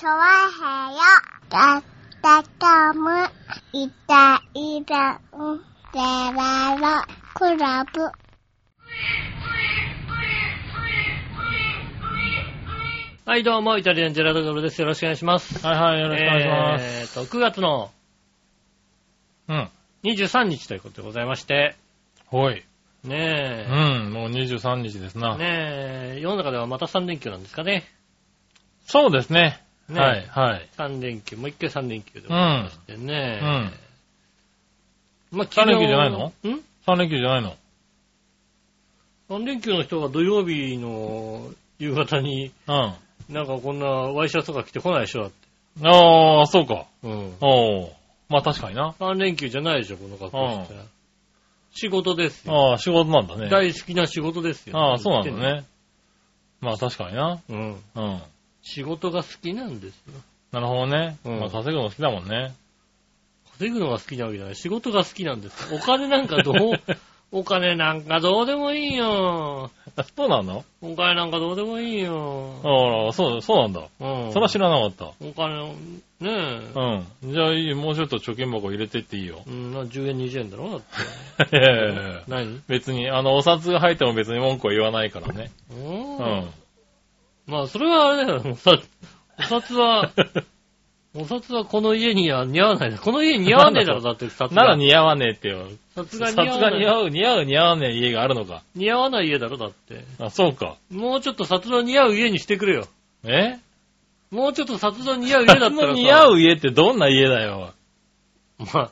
チョワヘヨだったかむいたいたんでららクラブはい、どうも、イタリアンジェラートクラブです。よろしくお願いします。はいはい、よろしくお願いします。えーと、9月のうん。23日ということでございまして、ほい。ねえうん、もう23日です、な。ねえ、世の中ではまた3連休なんですかね。そうですね。ねはい、はい。3連休、もう一回3連休でございましてね。うん。まあ、三連休じゃないの？ん？3連休じゃないの ?3 連休の人が土曜日の夕方に、うん。なんかこんなワイシャツとか着てこないでしょだって。ああ、そうか。うん。おー。まあ確かにな。3連休じゃないでしょ、この格好して。仕事ですよ。ああ、仕事なんだね。大好きな仕事ですよ。ああ、そうなんだね。まあ確かにな。うん。うん。仕事が好きなんですよ。なるほどね。うんまあ稼ぐの好きだもんね。稼ぐのが好きなわけじゃない。仕事が好きなんです。お金なんかどう、お金なんかどうでもいいよ。そうなの？お金なんかどうでもいいよ。ああ、そう、そうなんだ。うん。それは知らなかった。お金、ねえ。うん。じゃあいいよ。もうちょっと貯金箱入れてっていいよ。うん、な10円20円だろ？だって。いやいやいやいや何？別に、あの、お札が入っても別に文句は言わないからね。う。うんん。まあ、それはあれだよ。お札、お札は、お札はこの家には似合わない。この家に似合わねえだろ、だって札が。なら似合わねえってよ。札札が似合わない。が似合う、似合う、似合わねえ家があるのか。似合わない家だろ、だって。あ、そうか。もうちょっと札の似合う家にしてくれよ。え？もうちょっと札の似合う家だったらさ。の似合う家ってどんな家だよ。まあ、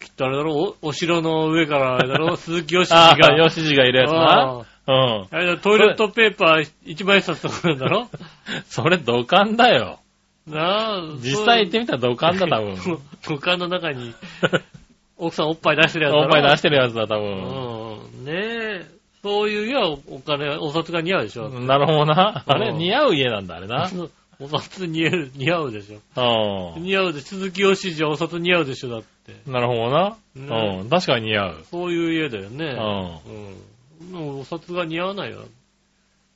きっとあれだろ、おお城の上からあれだろ、鈴木よしじあが。あ、よしじがいるやつな。うん。ああれだ、トイレットペーパー一枚札とかなんだろ？それ土管だよ。なあ。実際行ってみたら土管だ、多分。土管の中に、奥さんおっぱい出してるやつだろ？おっぱい出してるやつだ、多分。うん。ねえ。そういう家はお金、お札が似合うでしょ？なるほどな。あれ、うん似合う家なんだ、あれな。お札似合う、似合うでしょ？う似合うで、鈴木よしじはお札似合うでしょ、だって。ん。なるほどな。ねうん。確かに似合う。そういう家だよね。ううん。もうお札が似合わないよ。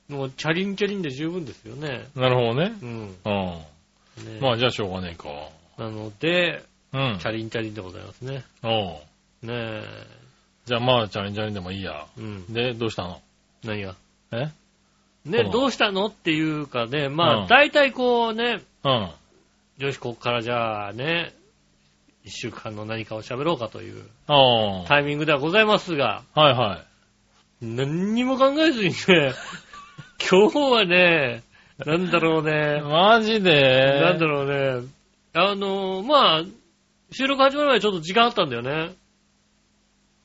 もう、チャリンチャリンで十分ですよね。ん。なるほどね。うん。うん。ねまあ、じゃあしょうがねえか。なので、うんチ。ャリンチャリンでございますね。おうねえ。じゃあまあ、チャレンジャレンでもいいや。うん。で、どうしたの？何が？え？ね、どうしたの？っていうかね、まあ、うん大体こうね、うん。よし、ここからじゃあね、一週間の何かを喋ろうかという。タイミングではございますが、はいはい。何にも考えずにね、今日はね、なんだろうね、マジで？なんだろうね、あの、まあ、収録始まる前にちょっと時間あったんだよね。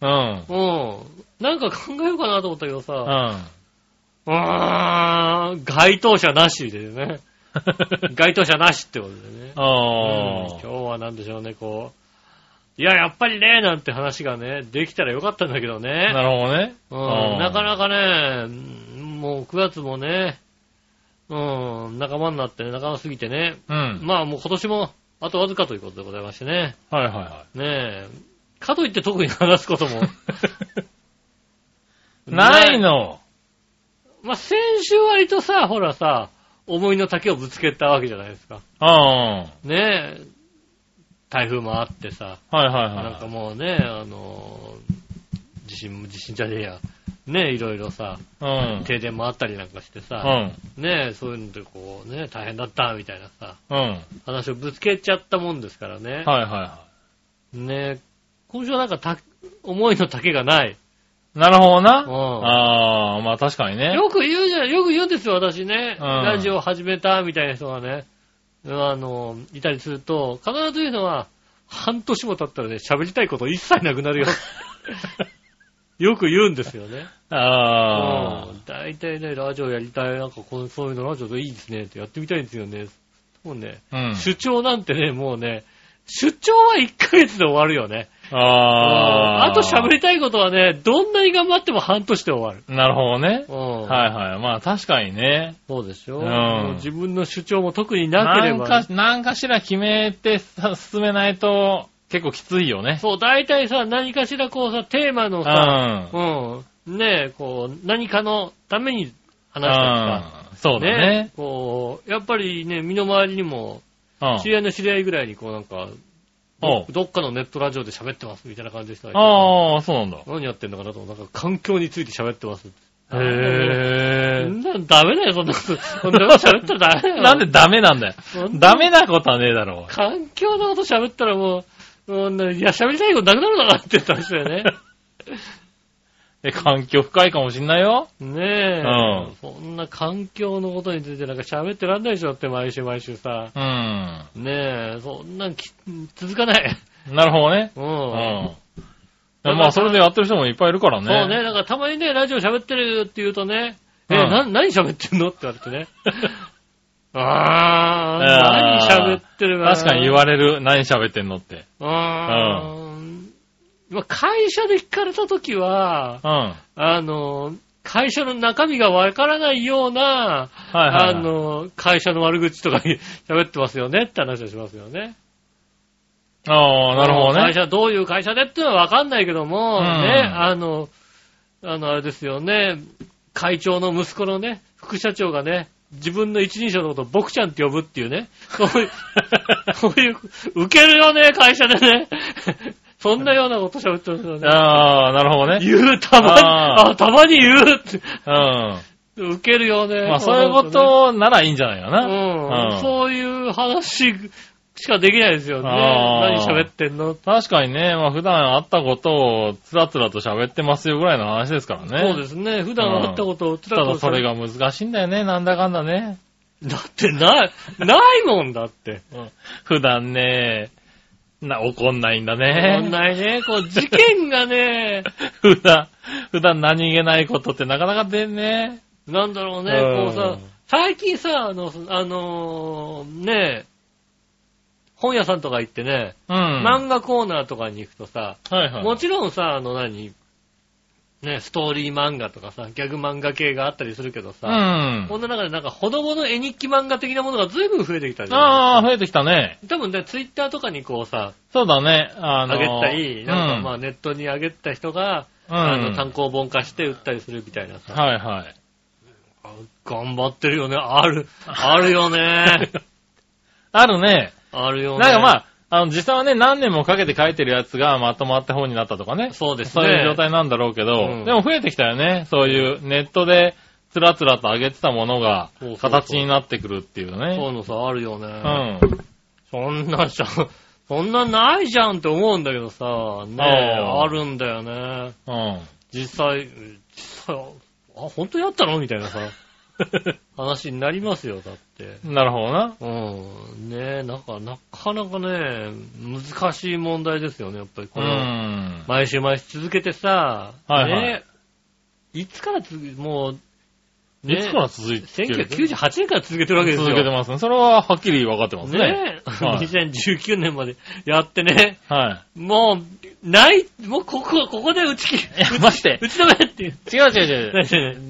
うん。うん。なんか考えようかなと思ったけどうさ、ん。うーん、該当者なしでね。該当者なしってことでね。うんあ今日はなんでしょうね、こう。いや、やっぱりね、なんて話がね、できたらよかったんだけどあ。ね。なるほどね。うん、なかか。なかね、うんもう9月もね、うん、仲間になってね、仲間過ぎてね。うん。まあもう今年もあとわずかということでございましてね。はいはいはねえ。かといって特に話すことも。い。ないの。まあ先週割とさ、ほらさ、思いの丈をぶつけたわけじゃないですか。うん。はねえ。台風もあってさ、いはいなんかはもうね、あの、地震も、地震じゃねえや。ねえ、いろいろさ、い。うん。停電もあったりなんかしてうさ、ん。ねえ、そういうのでこうね、大変だった、みたいなさ、うん。話をぶつけちゃったもんですからね。はいはいはねえ、今週はなんかた、思いの丈がない。い。なるほどな。うんああ、まあ確かにね。よく言うじゃん、よく言うんですよ、私ね。うんラジオ始めた、みたいな人がね、あの、いたりすると、必ず言うのは、半年も経ったらね、喋りたいこと一切なくなるよ。よく言うんですよね。あうん大体ね、ラジオやりたい、なんかこうそういうのラジオでいいですねってやってみたいんですよね。もうね、あ。うん。主張なんてね、もうね、出張は1ヶ月で終わるよね。ああ。あと喋りたいことはね、どんなに頑張っても半年で終わる。なるほどね。うん。はいはい。まあ確かにね。そうでしょ、うん自分の主張も特になければ、なんか、なんかしら決めてさ進めないと結構きついよね。そう、大体さ、何かしらこうさ、テーマのうん。さ、うん、ねえ、こう、何かのために話したりさ、うんそうだね。こう、やっぱりね、身の回りにも、うん。知り合いの知り合いぐらいにこうなんか、どどっかのネットラジオで喋ってますみたいな感じでしたああ、そうなんだ。何やってんのかなとなんか環境について喋ってます。へえそ。んなのダメだよ、そんなこと。そんなこと喋ったらダメだよ。なんでダメなんだよ。ダメなことはねえだろ環境のこと喋ったらもう、もうねいや、喋りたいことなくなるのかなって言ったんですよね。う。え、環境深いかもしんないよ。ねえ。うんそんな環境のことについてなんか喋ってらんないでしょって毎週毎週さ。うん。ねえ、そんなんき続かない。なるほどね。う。うんん。まあ、それでやってる人もいっぱいいるからね。そうね、だからたまにね、ラジオ喋ってるって言うとね、え、うんな、何喋ってんのって言われてね。あー、あー何喋ってるかな確かに言われる。何喋ってんのって。あーまあ会社で聞かれたときは、うん。あの、会社の中身がわからないような、はいはいはい。あの、会社の悪口とかに 喋ってますよねって話をしますよね。ああ、なるほどね。会社、どういう会社でってのはわかんないけども、うんね、あの、あの、あれですよね、会長の息子のね、副社長がね、自分の一人称のことを僕ちゃんって呼ぶっていうね、そういう、そういう、受けるよね、会社でね。そんなようなこと喋ってますよね。ああ、なるほどね。言う、たまに、ああたまに言うって、うん。受けるよね。まあ、そういうことならいいんじゃないかな。うん、うんそういう話しかできないですよね。何喋ってんの？確かにね、まあ普段会ったことをつらつらと喋ってますよぐらいの話ですからね。そうですね。普段会ったことをつたらとだそれが難しいんだよね、なんだかんだね。だってない、ないもんだって。普段ね、な、怒んないんだこんね。ないね、こう、事件がね、普段、普段何気ないことってなかなか出んね。なんだろうね、うんこうさ、最近さ、あの、あのーね、本屋さんとか行ってね、うん。漫画コーナーとかに行くとさ、はいはい。もちろんさ、あの何、ね、ストーリー漫画とかさ、ギャグ漫画系があったりするけどうさ、ん。こんな中でなんか、ほどほど絵日記漫画的なものが随分増えてきたじゃああ、ない増えてきたね。多分ね、ツイッターとかにこうさ、そうだね。あのあげたり、なんかまあ、あネットに上げた人が、うん。あの単行本化して売ったりするみたいなさ、はいはい。あ頑張ってるよね。ある、あるよね。あるね。あるよね。なんかまあ、あの、実際はね、何年もかけて書いてるやつがまとまって本になったとかね。そうですね。そういう状態なんだろうけど、うんでも増えてきたよね。そういうネットでつらつらと上げてたものが形になってくるっていうそうね。いうのさ、あるよね。うん。そんなじゃん、そんなないじゃんって思うんだけどさ、ねあるんだよね。うん。実際、実際、あ、本当にあったの？みたいなさ、話になりますよ、だって。なるほどな。うん。ねえ、なんか、なかなかね、難しい問題ですよね、やっぱり。うこの、ん。毎週毎週続けてさ、はいはいねいつからつ、もう、いつから続いてる？1998年から続けてるわけですよ。続けてますね。それははっきり分かってますね。ねえ、はい2019年までやってね、はもう、ない、もうここ、ここで打ち切り、い。いや、待って。打ち止めっていう。違う違う違う。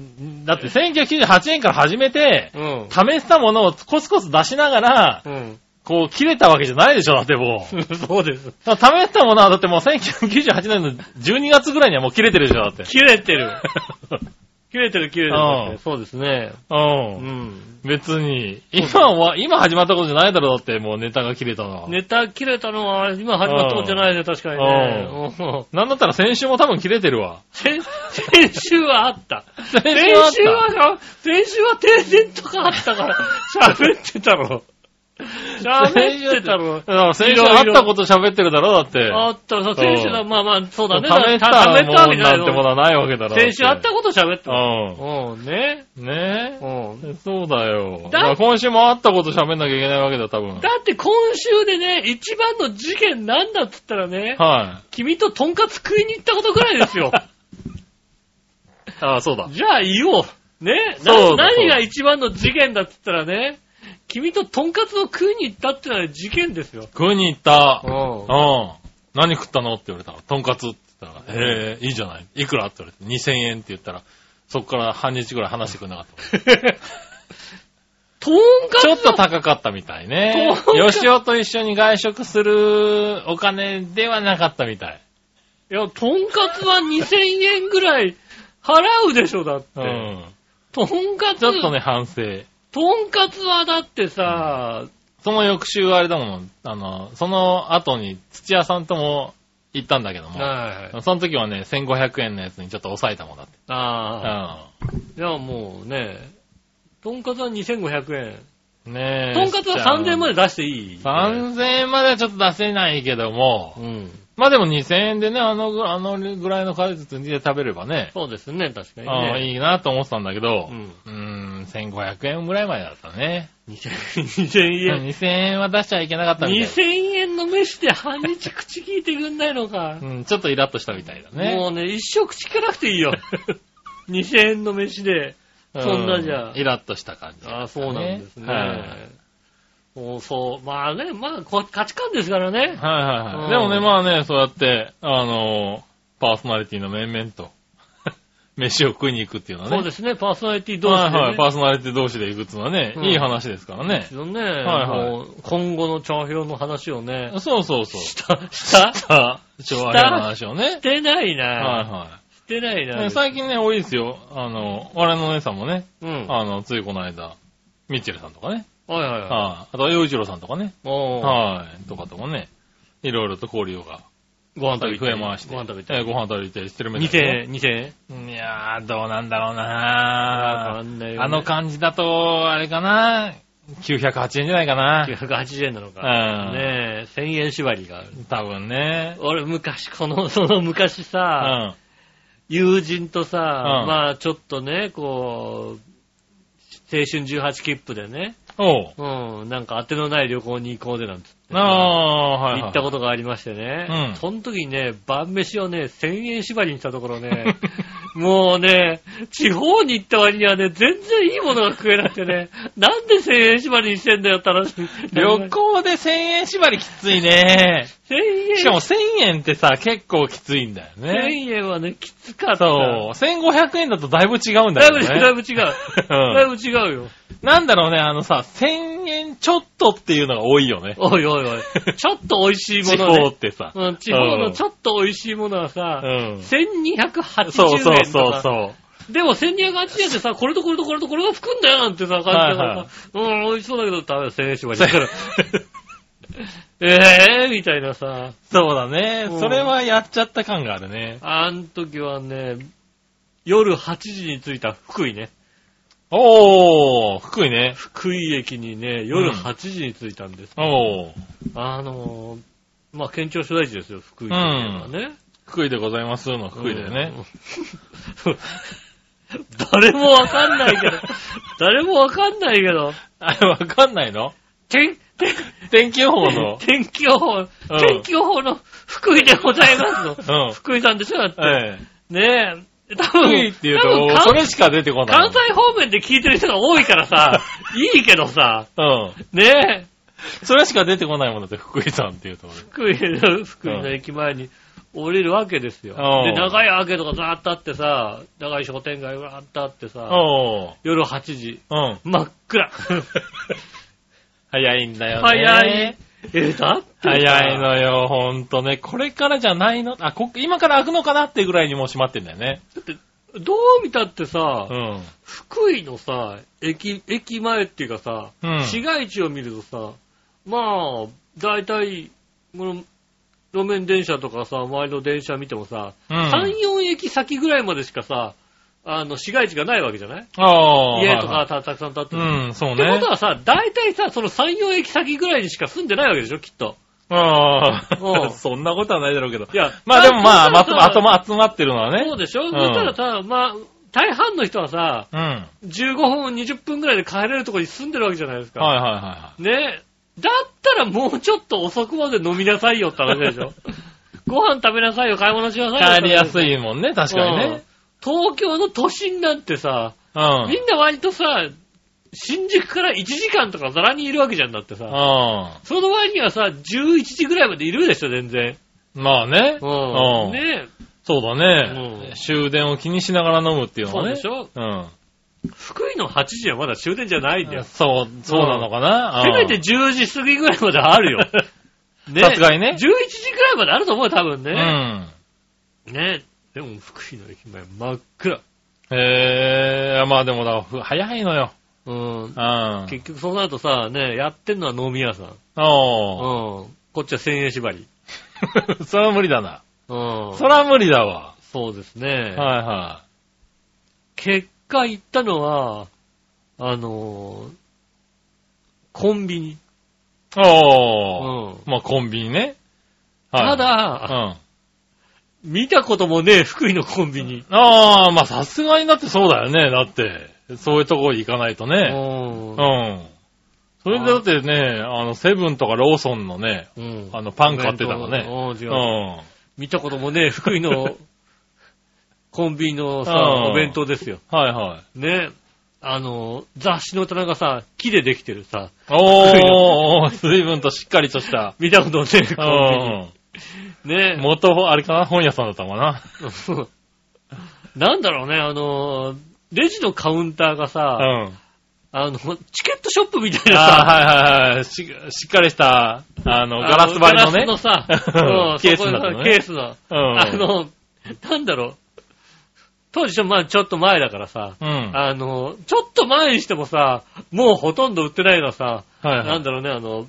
だって1998年から始めて、うん。試したものをコツコツ出しながら、うん。こう、切れたわけじゃないでしょ、だってもう。そうです。だから試したものはだってもう1998年の12月ぐらいにはもう切れてるでしょ、だって。切れてる。切れてる、切れてるうん。そうですね。う。うんん。別に。今は、今始まったことじゃないだろ、だってもうネタが切れたのは。ネタ切れたのは今始まったことじゃないね、確かにね。うんなんだったら先週も多分切れてるわ。先 先週はあった。先先週は先週は停電とかあったから、喋ってたろ。喋ってたろ。だから先週あったこと喋ってるだろ、だって。あったさ、先週だ、うんまあまあ、そうだね。試したたもんわけじゃなんてものはないわけだろ。先週あったここと喋ってた。ううん、ね。ん。ねうん。え。そうだよ。だだから今週もあったこと喋んなきゃいけないわけだ、多分。だって今週でね、一番の事件なんだっつったらね、はい。君とトンカツ食いに行ったことぐらいですよ。ああ、そうだ。じゃあ言おう。ねそうだな何が一番の事件だっつったらね、君とトンカツを食いに行ったってのは事件ですよ。食いに行った。うんうん。何食ったのって言われたら、とんかつって言ったら、へえ、いいじゃない。いくらって言われて、2000円って言ったら、そっから半日ぐらい話してくれなかった。トンカツちょっと高かったみたいね。とんかよしおと一緒に外食するお金ではなかったみたい。いや、トンカツは2000円ぐらい払うでしょ、だって。うん。とんかつ、ちょっとね、反省。とんかつはだってさ、その翌週あれだもん、あの、その後に土屋さんとも行ったんだけども、はい。その時はね、1500円のやつにちょっと抑えたもんだって。ああ。ういや、もうね、とんかつは2500円。ん。ねえ。とんかつは3000円まで出していい？3000円まではちょっと出せないけども、うん。まあでも2000円でね、あのぐあのぐらいの果実で食べればね、そうですね、確かにああね。いいなと思ってたんだけど、ううんーん、1500円ぐらいまでだったね。2000円。2000円は出しちゃいけなかったみたい。2000円の飯で半日口聞いてくんないのか。うん、ちょっとイラッとしたみたいだね。もうね、一生口聞かなくていいよ。2000円の飯で。そんなじゃうイラッとした感じ、ああ、そうなんですね。はいそうそう。まあね、まあ、こ価値観ですからね。はいはいはい。うんでもね、まあね、そうやって、あのーパーソナリティの面々と、飯を食いに行くっていうのはね。そうですね、パーソナリティ同士で、ね。はいはい、パーソナリティ同士で行くっていうのはね、うんいい話ですからね。ですよね。はいはい今後の調評の話をね、そうそうそう。した、した？しさあ、昭和の話をね。てないな。はいはしてないい。ねな。最近ね、多いですよ。あの、我のお姉さんもね、うん。はいあの、ついこの間、ミッチェルさんとかね。はいはい。はい。あとは、洋一郎さんとかね。はい。とかとかね。いろいろと交流がご飯食べて。増えまして。ご飯食べて。えーご飯食べてしてるみ2たい点、2点円。いやー、どうなんだろうわなかんないよ、ね。あの感じだと、あれかな908円じゃないかな980円なのか。うんねえ、1000円縛りがある。多分ね。俺昔、この、その昔うさ、ん。友人とさ、うんまあちょっとね、こう、青春18切符でね、おう。うん、なんか当てのない旅行に行こうぜなんつって。ああ、はい、はい。行ったことがありましてね。うんその時にね、晩飯をね、1000円縛りにしたところね、もうね、地方に行った割にはね、全然いいものが食えなくてね、なんで1000円縛りにしてんだよって話。旅行で1000円縛りきついね。1000円しかも1000円ってさ、結構きついんだよね。1000円はね、きつかった。そう。1500円だとだいぶ違うんだだいぶ、よね。だいぶ違う。うんだいぶ違うよ。なんだろうね、あのさ、1000円ちょっとっていうのが多いよね。おいおいおい。ちょっと美味しいも地のね。方ってさ。うん、地方のちょっと美味しいものはさ、うん。1280円そうそうとそうか。そう。でも1280円でさ、これとこれとこれとこれが吹くんだよなんてさ、感じだからさ、うん、美味しそうだけど、ダメだ、1000円縛りだから。ええー、みたいなさ、そ うだねう。んそれはやっちゃった感があるね。あん時はね、夜8時に着いた福井ね。おー、福井ね。福井駅にね、夜8時に着いたんです。おー、あのー、まあ、県庁所在地ですよ、福井というのはね。福井でございますの福井だよね。うん。誰もわかんないけど、誰もわかんないけど、あれわかんないの？天、天、天気予報の？天気予報、天気予報の福井でございますの。うん。福井さんでしょ？だって。ええ。ねえ。多福分、井って言うと、それしか出てこない。関西方面で聞いてる人が多いからさ、いいけどさ、うん。ねえ。それしか出てこないものだって、福井さんっていうと。福井の、福井の駅前に降りるわけですよ。うんで、長いアーケードがザーッとあってさ、長い商店街がわーっとあってさ。夜8時、うん。真っ暗。早いんだよね。早い。え、だってさ早いのよ、ほんとね。これからじゃないの？あ、こ、今から開くのかなってぐらいにもう閉まってんだよね。どう見たってさ、うん。福井のさ、駅、駅前っていうかさ、うん市街地を見るとさ、まあ、だいたい、この、路面電車とかさ、周りの電車見てもさ、うん。3、4駅先ぐらいまでしかさ、あの、市街地がないわけじゃない？ああ。家とはいかたたくさん建ってる。はいうん、そうってこねと。はさ、だいたいさ、その3、4駅先ぐらいにしか住んでないわけでしょ、きっと。ああ。うん そんなことはないだろうけど。いや、まあでもまあ、まとま、集まってるのはね。そうでしょ、んそしたらさ、まあ、大半の人はさ、うん。15分、20分ぐらいで帰れるところに住んでるわけじゃないですか。はいはいはねだったらもうちょっと遅くまで飲みなさいよって話でしょ？ご飯食べなさいよ、買い物しなさいよ。い。帰りやすい。いもんね、確かにね。東京の都心なんてさ、うん。みんな割とさ、新宿から1時間とかざらにいるわけじゃんだってさ。うその割にはさ、11時ぐらいまでいるでしょ、全然。ん。まあね。うん。うんねそうだねう。ん終電を気にしながら飲むっていうのはね。そうでしょ？うん。福井の8時はまだ終電じゃないんだよ。そう、そうなのかな？せめて10時過ぎぐらいまであるよ。ねさすがにね11時ぐらいまであると思うよ、多分うん。ね。うん。ねでも福井の駅前真っ暗。へえ、まあでもだ、ふ早いのよ。うん。うん。結局そうなるとさ、ね、やってんのは飲み屋さん。うん。おー。こっちは1000円縛り。それは無理だな。うん。それは無理だわ。そうですね。はいは結果行ったのは、あのーコンビニ。い。おー。うん。まあコンビニね。はいただ、うん。見たこともねえ福井のコンビニ。ああ、まあさすがにだってそうだよね。だって、そういうとこ行かないとうね。んうん。それでだってね、あの、セブンとかローソンのね、うんあの、パン買ってたらね。う。ん。見たこともねえ福井のコンビニのさ、うんお弁当ですよ。はいはい。ね。あの、雑誌の棚がさ、木でできてるさ、おー、随分としっかりとした。見たことねえコンうん。ビニ。ね。元、あれかな本屋さんだったのかな なんだろうね、あの、レジのカウンターがうさ、ん。あの、チケットショップみたいなあさ、はいはいはい。ししっかりした、あの、ガラス張りのね。ガラスのさ、ケースのねケースの。うん。あの、なんだろう。当時ちょ、まあちょっと前だからさ、うん。あの、ちょっと前にしてもさ、もうほとんど売ってないのはさ、はいはいなんだろうね、あの、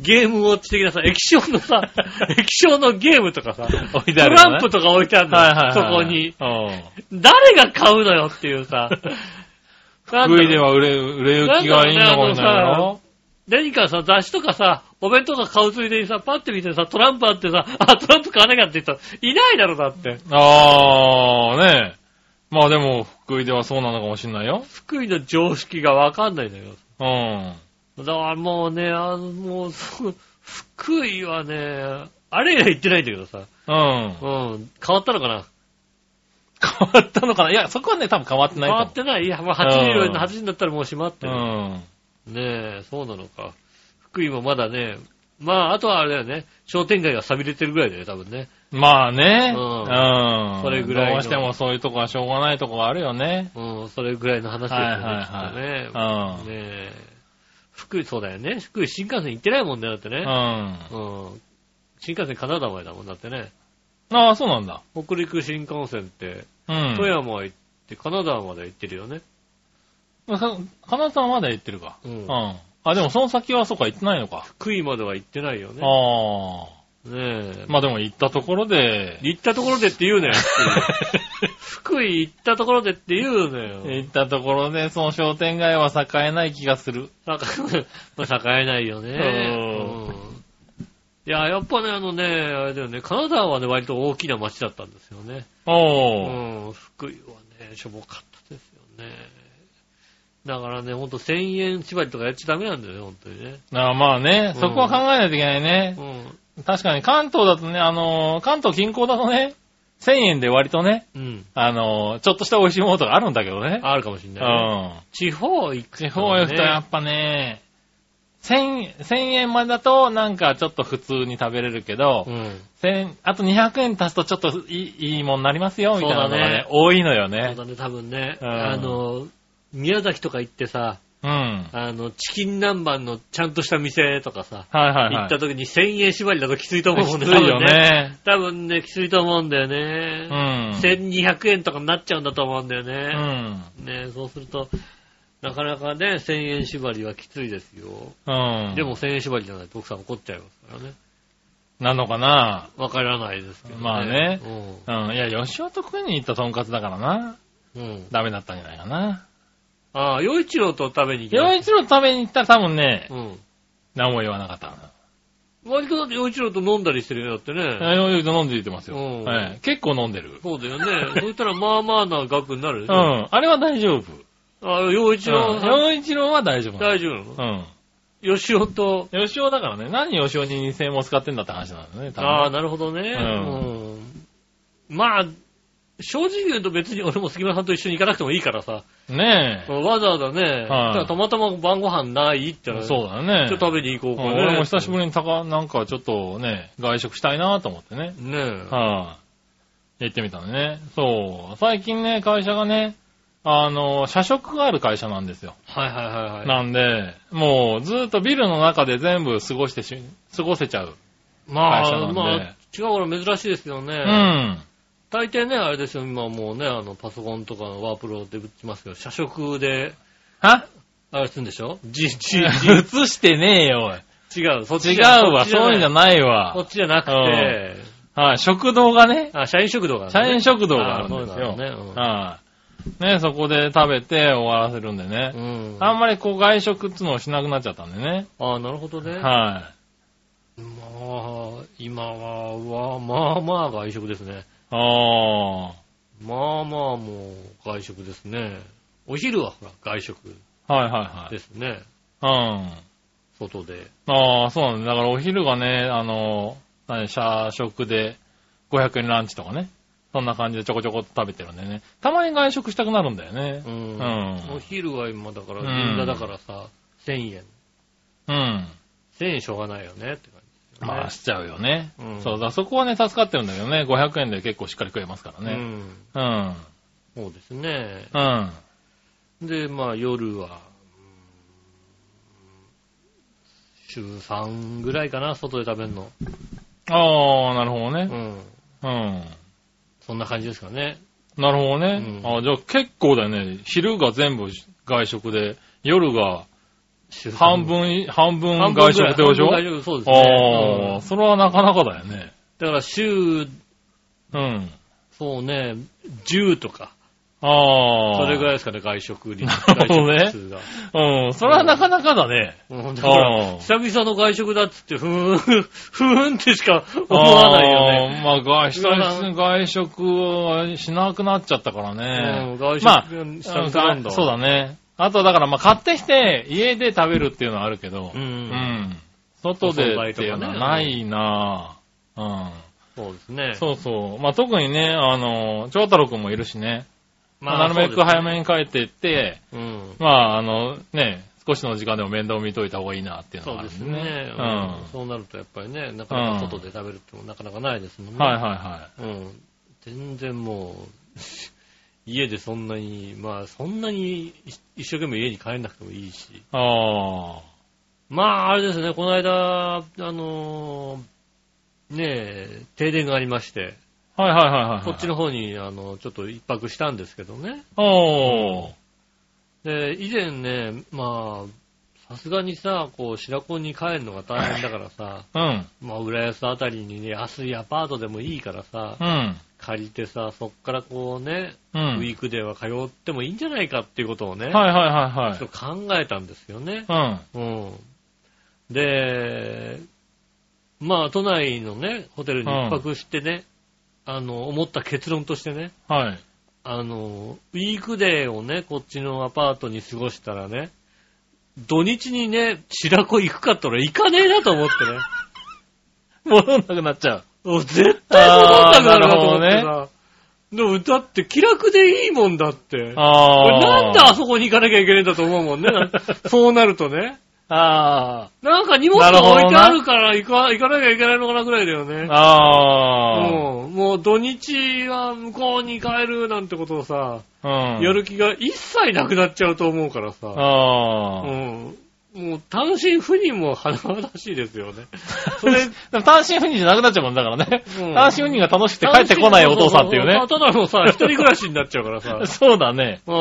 ゲームウォッチ的なさ、液晶のさ、液晶のゲームとかさ、置いてトあるのねランプとか置いてあるの、はいはいはい。そこに。うん。誰が買うのよっていうさ。福井では売れ、売れ行きがいいのかもしれないよ。何かさ、雑誌とかさ、お弁当とか買うついでにさ、パッて見てさ、トランプあってさ、あ、トランプ買わなきゃって言ったら、いないだろ、だって。あー、ねえ。まあでも、福井ではそうなのかもしれないよ。福井の常識がわかんないんだよ。うん。だからもうね、あの、もう、福井はね、あれ以来行ってないんだけどさ、うん。うん、変わったのかな？変わったのかな？いや、そこはね、多分変わってないと思変わってない？いや、まあ8時うん8時になったらもう閉まってう。る。うん。ねえ、そうなのか。福井もまだね、まあ、あとはあれだよね、商店街が錆びれてるぐらいだよね、多分ね。まあね。ううんん。それぐらいのどうしてもそういうとこはしょうがないとこがあるよね。うん、それぐらいの話ですよね、はいはいはいきっとね。うん。ねえ。福井、そうだよね。福井新幹線行ってないもんね、だってね。うん。うん。新幹線金沢までだもんだってね。ああ、そうなんだ。北陸新幹線って、うん。富山は行って、金沢まで行ってるよね。か金沢まで行ってるか。ううんん。あ、でもその先はそうか行ってないのか。福井までは行ってないよね。ああ。ねえ。まあでも行ったところで、行ったところでって言うなよ。福井行ったところでって言うなよ。行ったところで、その商店街は栄えない気がする。なんか、まあ、栄えないよね。うんうんいや、やっぱね、あのね、あれだよね、金沢はね、割と大きな町だったんですよね。おー。うん、福井はね、しょぼかった。だからね、ほんと1000円縛りとかやっちゃダメなんだよね、ほんとにね。あまあね、うんそこは考えないといけないねう。ん。確かに関東だとね、あのー関東近郊だとね、1000円で割とね、うん。あのーちょっとした美味しいものとかあるんだけどね。あるかもしんうない、ね。ん。地方行くと、ね。地方行くとやっぱね、1000、1000円までだとなんかちょっと普通に食べれるけど、うん。1000あと200円足すとちょっといいいいもんになりますよ、みたいなのがそうだねね、多いのよそうね。だね、多分ね。うんあの、宮崎とか行ってさ、うん。あの、チキン南蛮のちゃんとした店とかさ、はいはいはい。行った時に1000円縛りだときついと思うもんね。きついよね。多分ね、きついと思うんだようね。ん。1200円とかになっちゃうんだと思うんだようね。ん。ねそうすると、なかなかね、1000円縛りはきついですよ。うん。でも1000円縛りじゃないと奥さん怒っちゃいますからね。なのかな？わからないですけどね。まあねううん。いや、吉尾と食いに行ったとんかつだからな。ん。うん。ダメだったんじゃないかな。ああ、洋一郎と食べに行きま洋し一郎食べに行ったら多分ねた。、うん。何も言わなかったか割とだって洋一郎と飲んだりしてるよ、だってね。な。洋一郎飲んでいってますよ。うんええ結構飲んでる。そうだよね。そしたらまあまあな額になるでしうょ。ん。あれは大丈夫。ああ、洋一郎うんさん洋一郎は大丈夫なの。大丈夫なの？うん。吉尾と、吉尾だからね、何吉尾に2000円も使ってんだって話なんだね、多分。ああ、なるほどね。ううん。まあ、正直言うと別に俺も杉村さんと一緒に行かなくてもいいからさ。ねわざわざね、はいたまたま晩ご飯ないって言え。ったら、そうだね。ちょっと食べに行こううんかね。俺も久しぶりにたか、なんかちょっとね、外食したいなと思ってね。ねえ。はい、行ってみたのね。そう。最近ね、会社がね、あの、社食がある会社なんですよ。はいはいはいはい。なんで、もうずっとビルの中で全部過ごしてし、過ごせちゃう。まあ、会社なんでまあ、違うから珍しいですよね。うん。大抵ね、あれですよ、今もうね、あの、パソコンとかワープロで打ちますけど、社食で、は？あれするんでしょ？じ、じ、じ、映してねえよ、おい。違う、そっち違うわ、そういうんじゃないそわっ。ちじゃなくて、はい、食堂がね、あ、社員食堂が社ね員食堂があるんですよ。ねうんはい。ね、そこで食べて終わらせるんでね。うん。あんまりこう外食っていうのをしなくなっちゃったんでね。あなるほどね。はまあ、今は、まあまあ外食ですね。い。ああ。まあまあもう外食ですね。お昼はほら、外食はいはいはい。ですね。うん。外で。ああ、そうなんだ。だからお昼がね、あの、何、社食で500円ランチとかね。そんな感じでちょこちょこっと食べてるんでね。たまに外食したくなるんだよねう。ん。うんお昼は今だから、うん銀座だからさ、1000円。うん。1000円しょうがないよねってね。まあ、しちゃうよね。うんそうだ、そこはね、助かってるんだけどね。500円で結構しっかり食えますからね。うん。うん。そうですね。うん。で、まあ夜は、うん週3ぐらいかな、外で食べるの。ああ、なるほどね。うん。うん。そんな感じですかね。なるほどね。うんあじゃあ結構だよね。昼が全部外食で、夜が半分、半分半分外食ってことでしょ？半分外食そうですあね。あ、それはなかなかだよね。だから週、うん。そうね、10とか、ああ。それぐらいですかね、外食率。外食数が。うん、それはなかなかだね。うんだからああ久々の外食だっつって、ふーん、ふーんってしか思わないよね。あーまあ外食外食はしなくなっちゃったからね。うん外食まあ。そうだね。あとだからまあ買ってきて家で食べるっていうのはあるけど、う。うんん。外でっていうのはないなぁ。うん。そうですね。そうそう。まあ、特にね、あの、長太郎くんもいるしね。まあ、なるべく早めに。に帰っていって、うん。まあ、あの、ね、少しの時間でも面倒見といた方がいいなっていうのそうがあるんですね。ううんん。そうなるとやっぱりね、なかなか外で食べるってもなかなかないですもんね。はいはいはうん。全然もう、家でそんなに、まあそんなに一生懸命家に帰んなくてもいいし。い。あまああれですね、この間、あのねえ、停電がありまして、あ。はいはいはいはい。こっちの方に、あの、ちょっと一泊したんですけどね。おー。で、以前ね、まあ、さすがにさ、こう、白子に帰るのが大変だからさ、うん。まあ、浦安あたりにね、安いアパートでもいいからさう、ん。借りてさ、そっからこうね、うん。ウはいィークデーは通ってもいいんじゃないかっていうことをね、はいはいはいちょっと考えたんですよね。うん。うん。で、まあ、都内のね、ホテルに一泊してね、あの、思った結論としてね、はい。あの、ウィークデーをね、こっちのアパートに過ごしたらね、土日にね、白子行くかって言ったら行かねえなと思ってね。戻んなくなっちゃう。もう絶対戻ったくなるなと思ってさ。でも、だって気楽でいいもんだって。あ俺あ。なんであそこに行かなきゃいけないんだと思うもんね。そうなるとね。あなんか荷物が置いてあるから行か行かなきゃいけないのかなぐらいだよねあ。。ああ。うんもう土日は向こうに帰るなんてことをさ、うん。やる気が一切なくなっちゃうと思うからさ。ああ。うん。もう単身赴任も華々しいですよね。それ、単身赴任じゃなくなっちゃうもんだからね。うん単身赴任が楽しくて帰ってこないお父さんっていうね。ただのさ、一人暮らしになっちゃうからさ。そうだね。うん。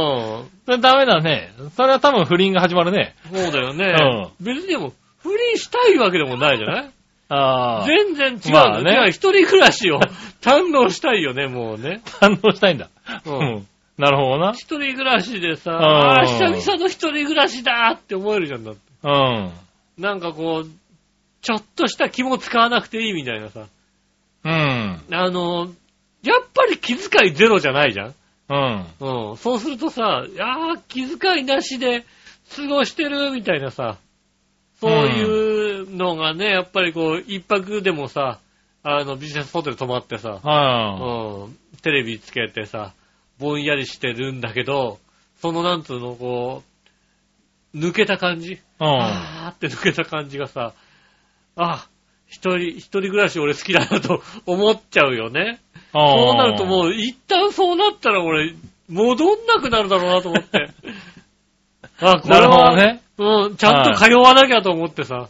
それダメだね。それは多分不倫が始まるね。そうだよね。別にでも、不倫したいわけでもないじゃない？ああ。全然違う。まあね違う一人暮らしを 堪能したいよね、もうね。反応したいんだ。ううんん。なるほどな。一人暮らしでさ、んああ、久々の一人暮らしだって思えるじゃんだって。うん。なんかこう、ちょっとした気も使わなくていいみたいなさ。うん。あの、やっぱり気遣いゼロじゃないじゃんうん。うん。そうするとさ、いやー気遣いなしで過ごしてるみたいなさ、そういうのがね、やっぱりこう、一泊でもさ、あの、ビジネスホテル泊まってさ、はうん、テレビつけてさ、ぼんやりしてるんだけど、そのなんつうの、こう、抜けた感じ？い。うん。あーって抜けた感じがさ、あ、一人、一人暮らし俺好きだなと 思っちゃうよね。そうなるともう、一旦そうなったら俺、戻んなくなるだろうなと思って。あ、これなるほは、どね。うん、ちゃんと通わなきゃと思ってさ。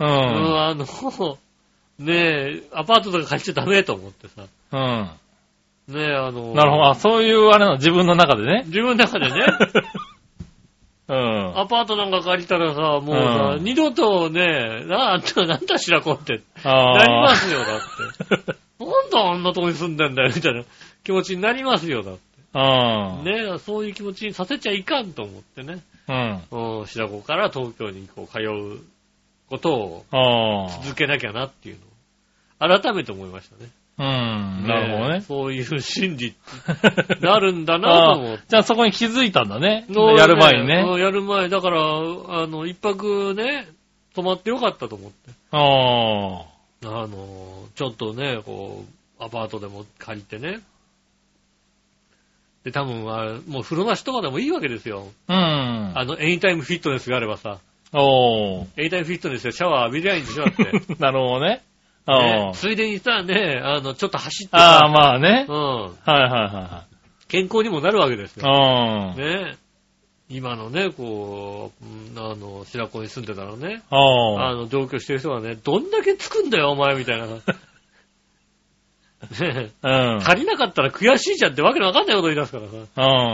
ううん、ん。あの、ねえ、アパートとか借りちゃダメと思ってさ。うん。ねえ、あの、なるほど。あ、そういうあれなの、自分の中でね。自分の中でね、うん。アパートなんか借りたらさ、もうさ、うん二度とね、な、なんだ白子って、あなりますよ、だって。なんであんなとこに住んでんだよ、みたいな気持ちになりますよ、だって。うん。ねえ、そういう気持ちにさせちゃいかんと思ってね。うん。うん、白子から東京にこう通うことをあ続けなきゃなっていうのを、改めて思いましたね。あ。うん。なるほどえね。そういう心理なるんだなと思って。じゃあそこに気づいたんだね。のやる前にね。うんやる前。だから、あの、一泊ね、泊まってよかったと思って。ああ。あの、ちょっとね、こう、アパートでも借りてね。で、多分、あれもう風呂なしとかでもいいわけですよ。うん。あの、エニタイムフィットネスがあればさ、おー。エニタイムフィットネスでシャワー浴びりゃいいんでしょだって。なるほどね。ついでにさ、ね、あの、ちょっと走ってああ、さ、まあね。うん、はいはいは健康にもなるわけです。よ。うん。ね。今のね、こう、うんあの、白子に住んでたらね、あの、同居してる人がね、どんだけつくんだよ、お前、みたいな。ねうん。足りなかったら悔しいじゃんってわけのわかんないこと言い出すからさ。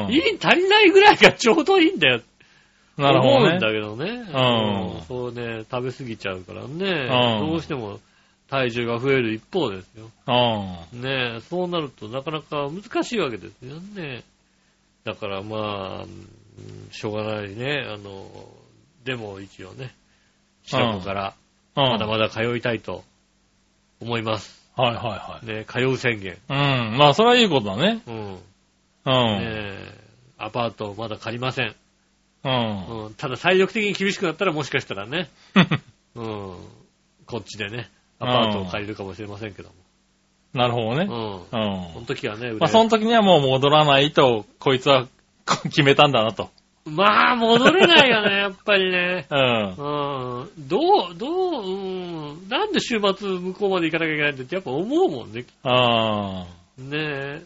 うんい。い、足りないぐらいがちょうどいいんだよ。なるほどね。思うんだけどね。うんうんそうね、食べ過ぎちゃうからね。うんどうしても体重が増える一方ですよ。うん。ねえ、そうなるとなかなか難しいわけですよね。だからまあ、うんしょうがないね。あの、でも一応ね、白子からうん。まだまだ通いたいと思います。はいはいはい。ね、通う宣言。うん。まあ、それはいいことだね。うん。うん。ねえアパートまだ借りません。うん。うん。ただ体力的に厳しくなったらもしかしたらね、うん。こっちでね、アパートを借りるかもしれませんけどなるほどね。も。うん。うん。その時はね、まあ、その時にはもう戻らないと、こいつは決めたんだなと。まあ、戻れないよね、やっぱりね。うん。うん。どう、どう、うん。なんで週末向こうまで行かなきゃいけないんだってやっぱ思うもんね。あねえ。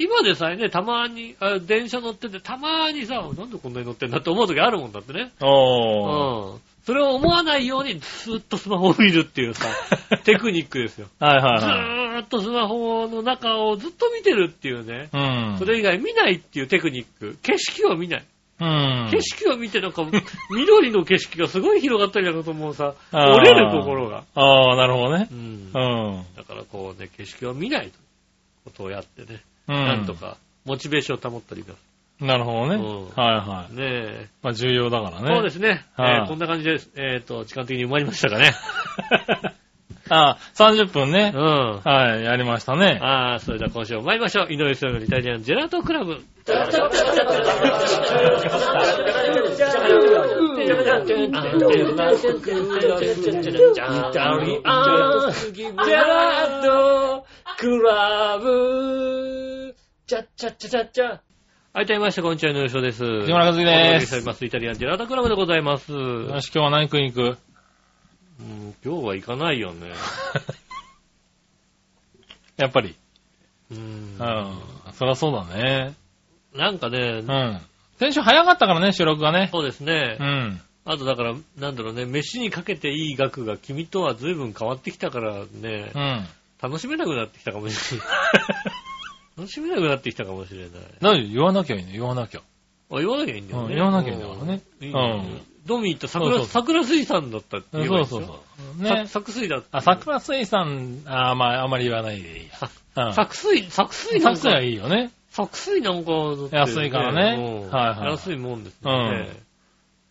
今でさえね、たまに、あ電車乗ってて、たまにさ、なんでこんなに乗ってんだって思う時あるもんだってね。あ。おー。うん。それを思わないように、ずーっとスマホを見るっていうさ、テクニックですよ。はいはいずはい。ーっとスマホの中をずっと見てるっていうね。うん。それ以外見ないっていうテクニック。景色を見ない。うん。景色を見てなんか、緑の景色がすごい広がったりなんかともうさ、あー折れる心が。ああ、なるほどねう。ん。うん。だからこうね、景色を見ないことをやってね、うん。なんと。か、モチベーションを保ったりだ。なるほどね。うんはいはい。ねえ。まあ重要だからね。そうですね。はいえーこんな感じです。えっ、と、時間的に埋まりましたかね。あ あ、30分ねう。ん。はい、やりましたね。ああ、それでは今週も参りましょう。井上翔のイタリアンジェラートクラブ。はい、どうもまして、こんにちは、井上翔です。木村和樹ですおしております。イタリアンジェラートクラブでございます。うんよし、今日は何食いに行く今日は行かないよね。やっぱり。うんうん。そりゃそうだね。なんかねう、ん。先週早かったからね、収録がね。そうですねう。ん。あとだから、なんだろうね、飯にかけていい額が君とは随分変わってきたからねう、ん。楽しめなくなってきたかもしれない。楽しめなくなってきたかもしれない。何言わなきゃいいの？言わなきゃ。あ、言わなきゃいいんだよね。うん言わなきゃいいんだからねうんドミーと桜、そうそう桜水産だったってそう言えばいいそうそう。ね。さ桜水だって。あ、桜水産、あまあ、あんまり言わないでいいや。うん。桜水、桜水なんか、桜水はいいよね。桜水なんかだって、安いからねうんはいはい安いもんですよね。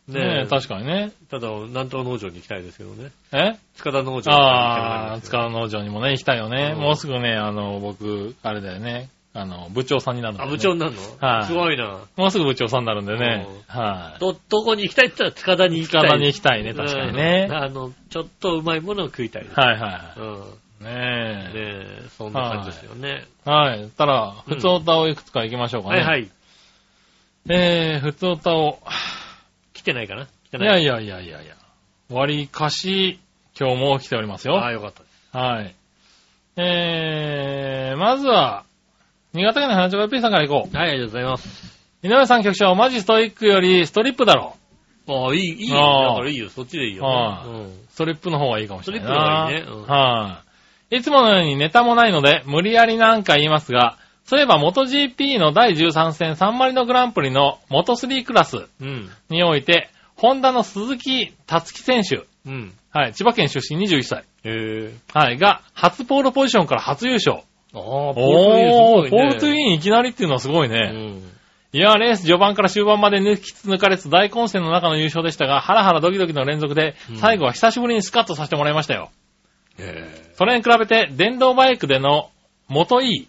ねえ、確かにね。ただ、南東農場に行きたいですけどね。え？塚田農場ああ、塚田田農場にもね、行きたいよね。うんもうすぐね、あの、僕、あれだよね。あの、部長さんになるんだあ、部長になるの？はいすごいな。もうすぐ部長さんになるんでねう。はい。ど、どこに行きたいって言ったら塚田に行きたい。塚田に行きたいね、確かにねうん。あの、ちょっとうまいものを食いたいです。はいはうん。い。ねねえ。え、そんな感じですよね。はい。たら、うん普通歌をいくつか行きましょうかね。はいはい。えー、普通歌を。来てないかな？来てない。いやいやいやいやいや。割りかし、今日も来ておりますよ。ああ、よかったです。はい。えー、まずは、新潟県の花ちょこ P さんから行こう。はい、ありがとうございます。井上さん局長、マジストイックよりストリップだろああ、いい、いい。だああからいいよ。そっちでいいよ。はうん。ストリップの方がいいかもしれないな。ストリップの方がいいねうんはい。いつものようにネタもないので、無理やりなんか言いますが、そういえば元 GP の第13戦サンマリノグランプリの元3クラスうん。において、ホンダの鈴木達樹選手、うん。はい、千葉県出身21歳。はい、が、初ポールポジションから初優勝。ああ、おー、ポールポールトゥイインいきなりっていうのはすごいンね。うん。いや、レース序盤から終盤まで抜きつ抜かれつ大混戦の中の優勝でしたが、ハラハラドキドキの連続でうん、最後は久しぶりにスカッとさせてもらいましたよ。へえ。それに比べて、電動バイクでの元いい、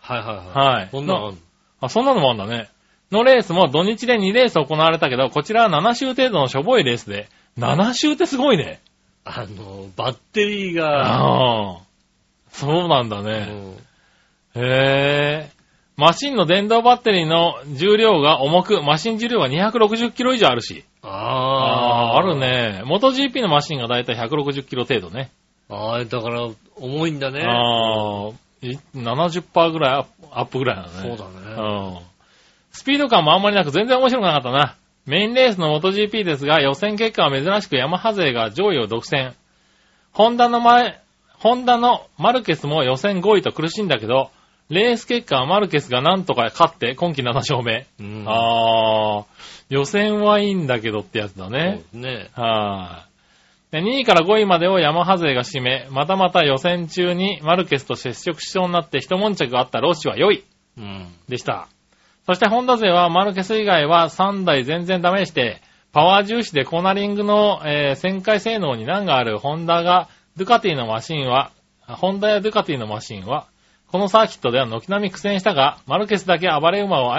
はいはいはい。はいこんなのあそんなのもあんだね。のレースも土日で2レース行われたけど、こちらは7周程度のしょぼいレースで、7周ってすごいね。あの、バッテリーが。そうなんだうね。んへえ。マシンの電動バッテリーの重量が重く、マシン重量が260キロ以上あるし。あああ、る。ね。元 GP のマシンがだいたい160キロ程度ね。ああ、だから、重いんだね。ああ、い70%ぐらいアップぐらいなのね。そうだね。うん。スピード感もあんまりなく全然面白くなかったな。メインレースの MotoGP ですが、予選結果は珍しくヤマハ勢が上位を独占。ホンダの前、ホンダのマルケスも予選5位と苦しんだけど、レース結果はマルケスがなんとか勝って今季7勝目。うんあー、予選はいいんだけどってやつだそうねで。すね。はい。で2位から5位までをヤマハ勢が占め、またまた予選中にマルケスと接触しそうになって一悶着があったロッシは良い。うん。でした。そしてホンダ勢はマルケス以外は3台全然ダメして、パワー重視でコーナリングの、えー旋回性能に難があるホンダが、ドゥカティのマシンは、ホンダやドゥカティのマシンは、このサーキットでは軒並み苦戦したが、マルケスだけ暴れ馬を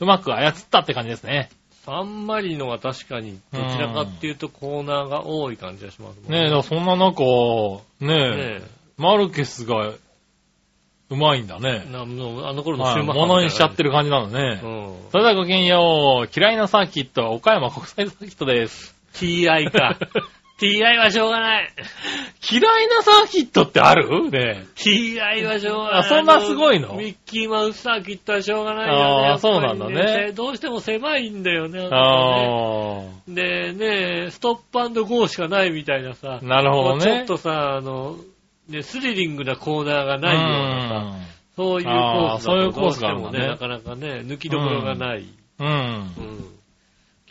うまく操ったって感じですね。サンマリノは確かに、どちらかっていうとコーナーが多い感じがしますもんねえ、だからそんな中、ねえ、ねマルケスが、うまいんだえ。ね。なのあの頃のはい、シューマッハ物にしちゃってる。る感じなのね。うん。それではごきげんよう。嫌いなサーキットは岡山国際サーキットです。TI か。TI はしょうがない。嫌いなサーキットってある？ね TI はしょうがない。あそんなすごいの？あミッキーマウスサーキットはしょうがないよね。あーやっぱりそうなんだねどうしても狭いんだよね。あで、ねストップゴーしかないみたいなさあ。。なるほどね。ちょっとさ、あの、ね、スリリングなコーナーがないようなさ、そういうコースだあーそういうコーとどうしてスがもね、なかなかね、抜きどころがない、うん。うんうん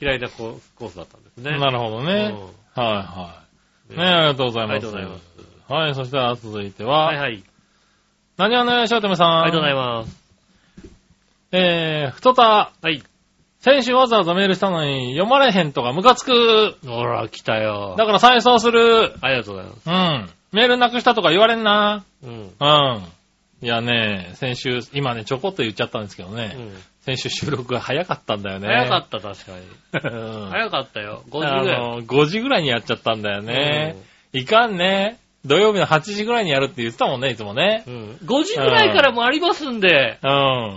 嫌いなコースコースだったんですね。なるほどね。はいはい。ねありがとうございます。ありがとうございます。はい、そしたら続いては、はいはい。何話のよしおとめさん？ありがとうございます。えー、ふとた、はい。先週わざわざメールしたのに読まれへんとかムカつく。ほら、来たよ。だから再送する。ありがとうございます。うん。メールなくしたとか言われんな。うん。うん。いやね、先週、今ね、ちょこっと言っちゃったんですけどね。うん先週収録が早かったんだよね。早かった、確かに。た。うん早かったよ。5時ぐあらい。の、5時ぐらいにやっちゃったんだよね。いかんね。土曜日の8時ぐらいにやるって言ってたもんね、いつもねう。ん。5時ぐらいからもありますんで、う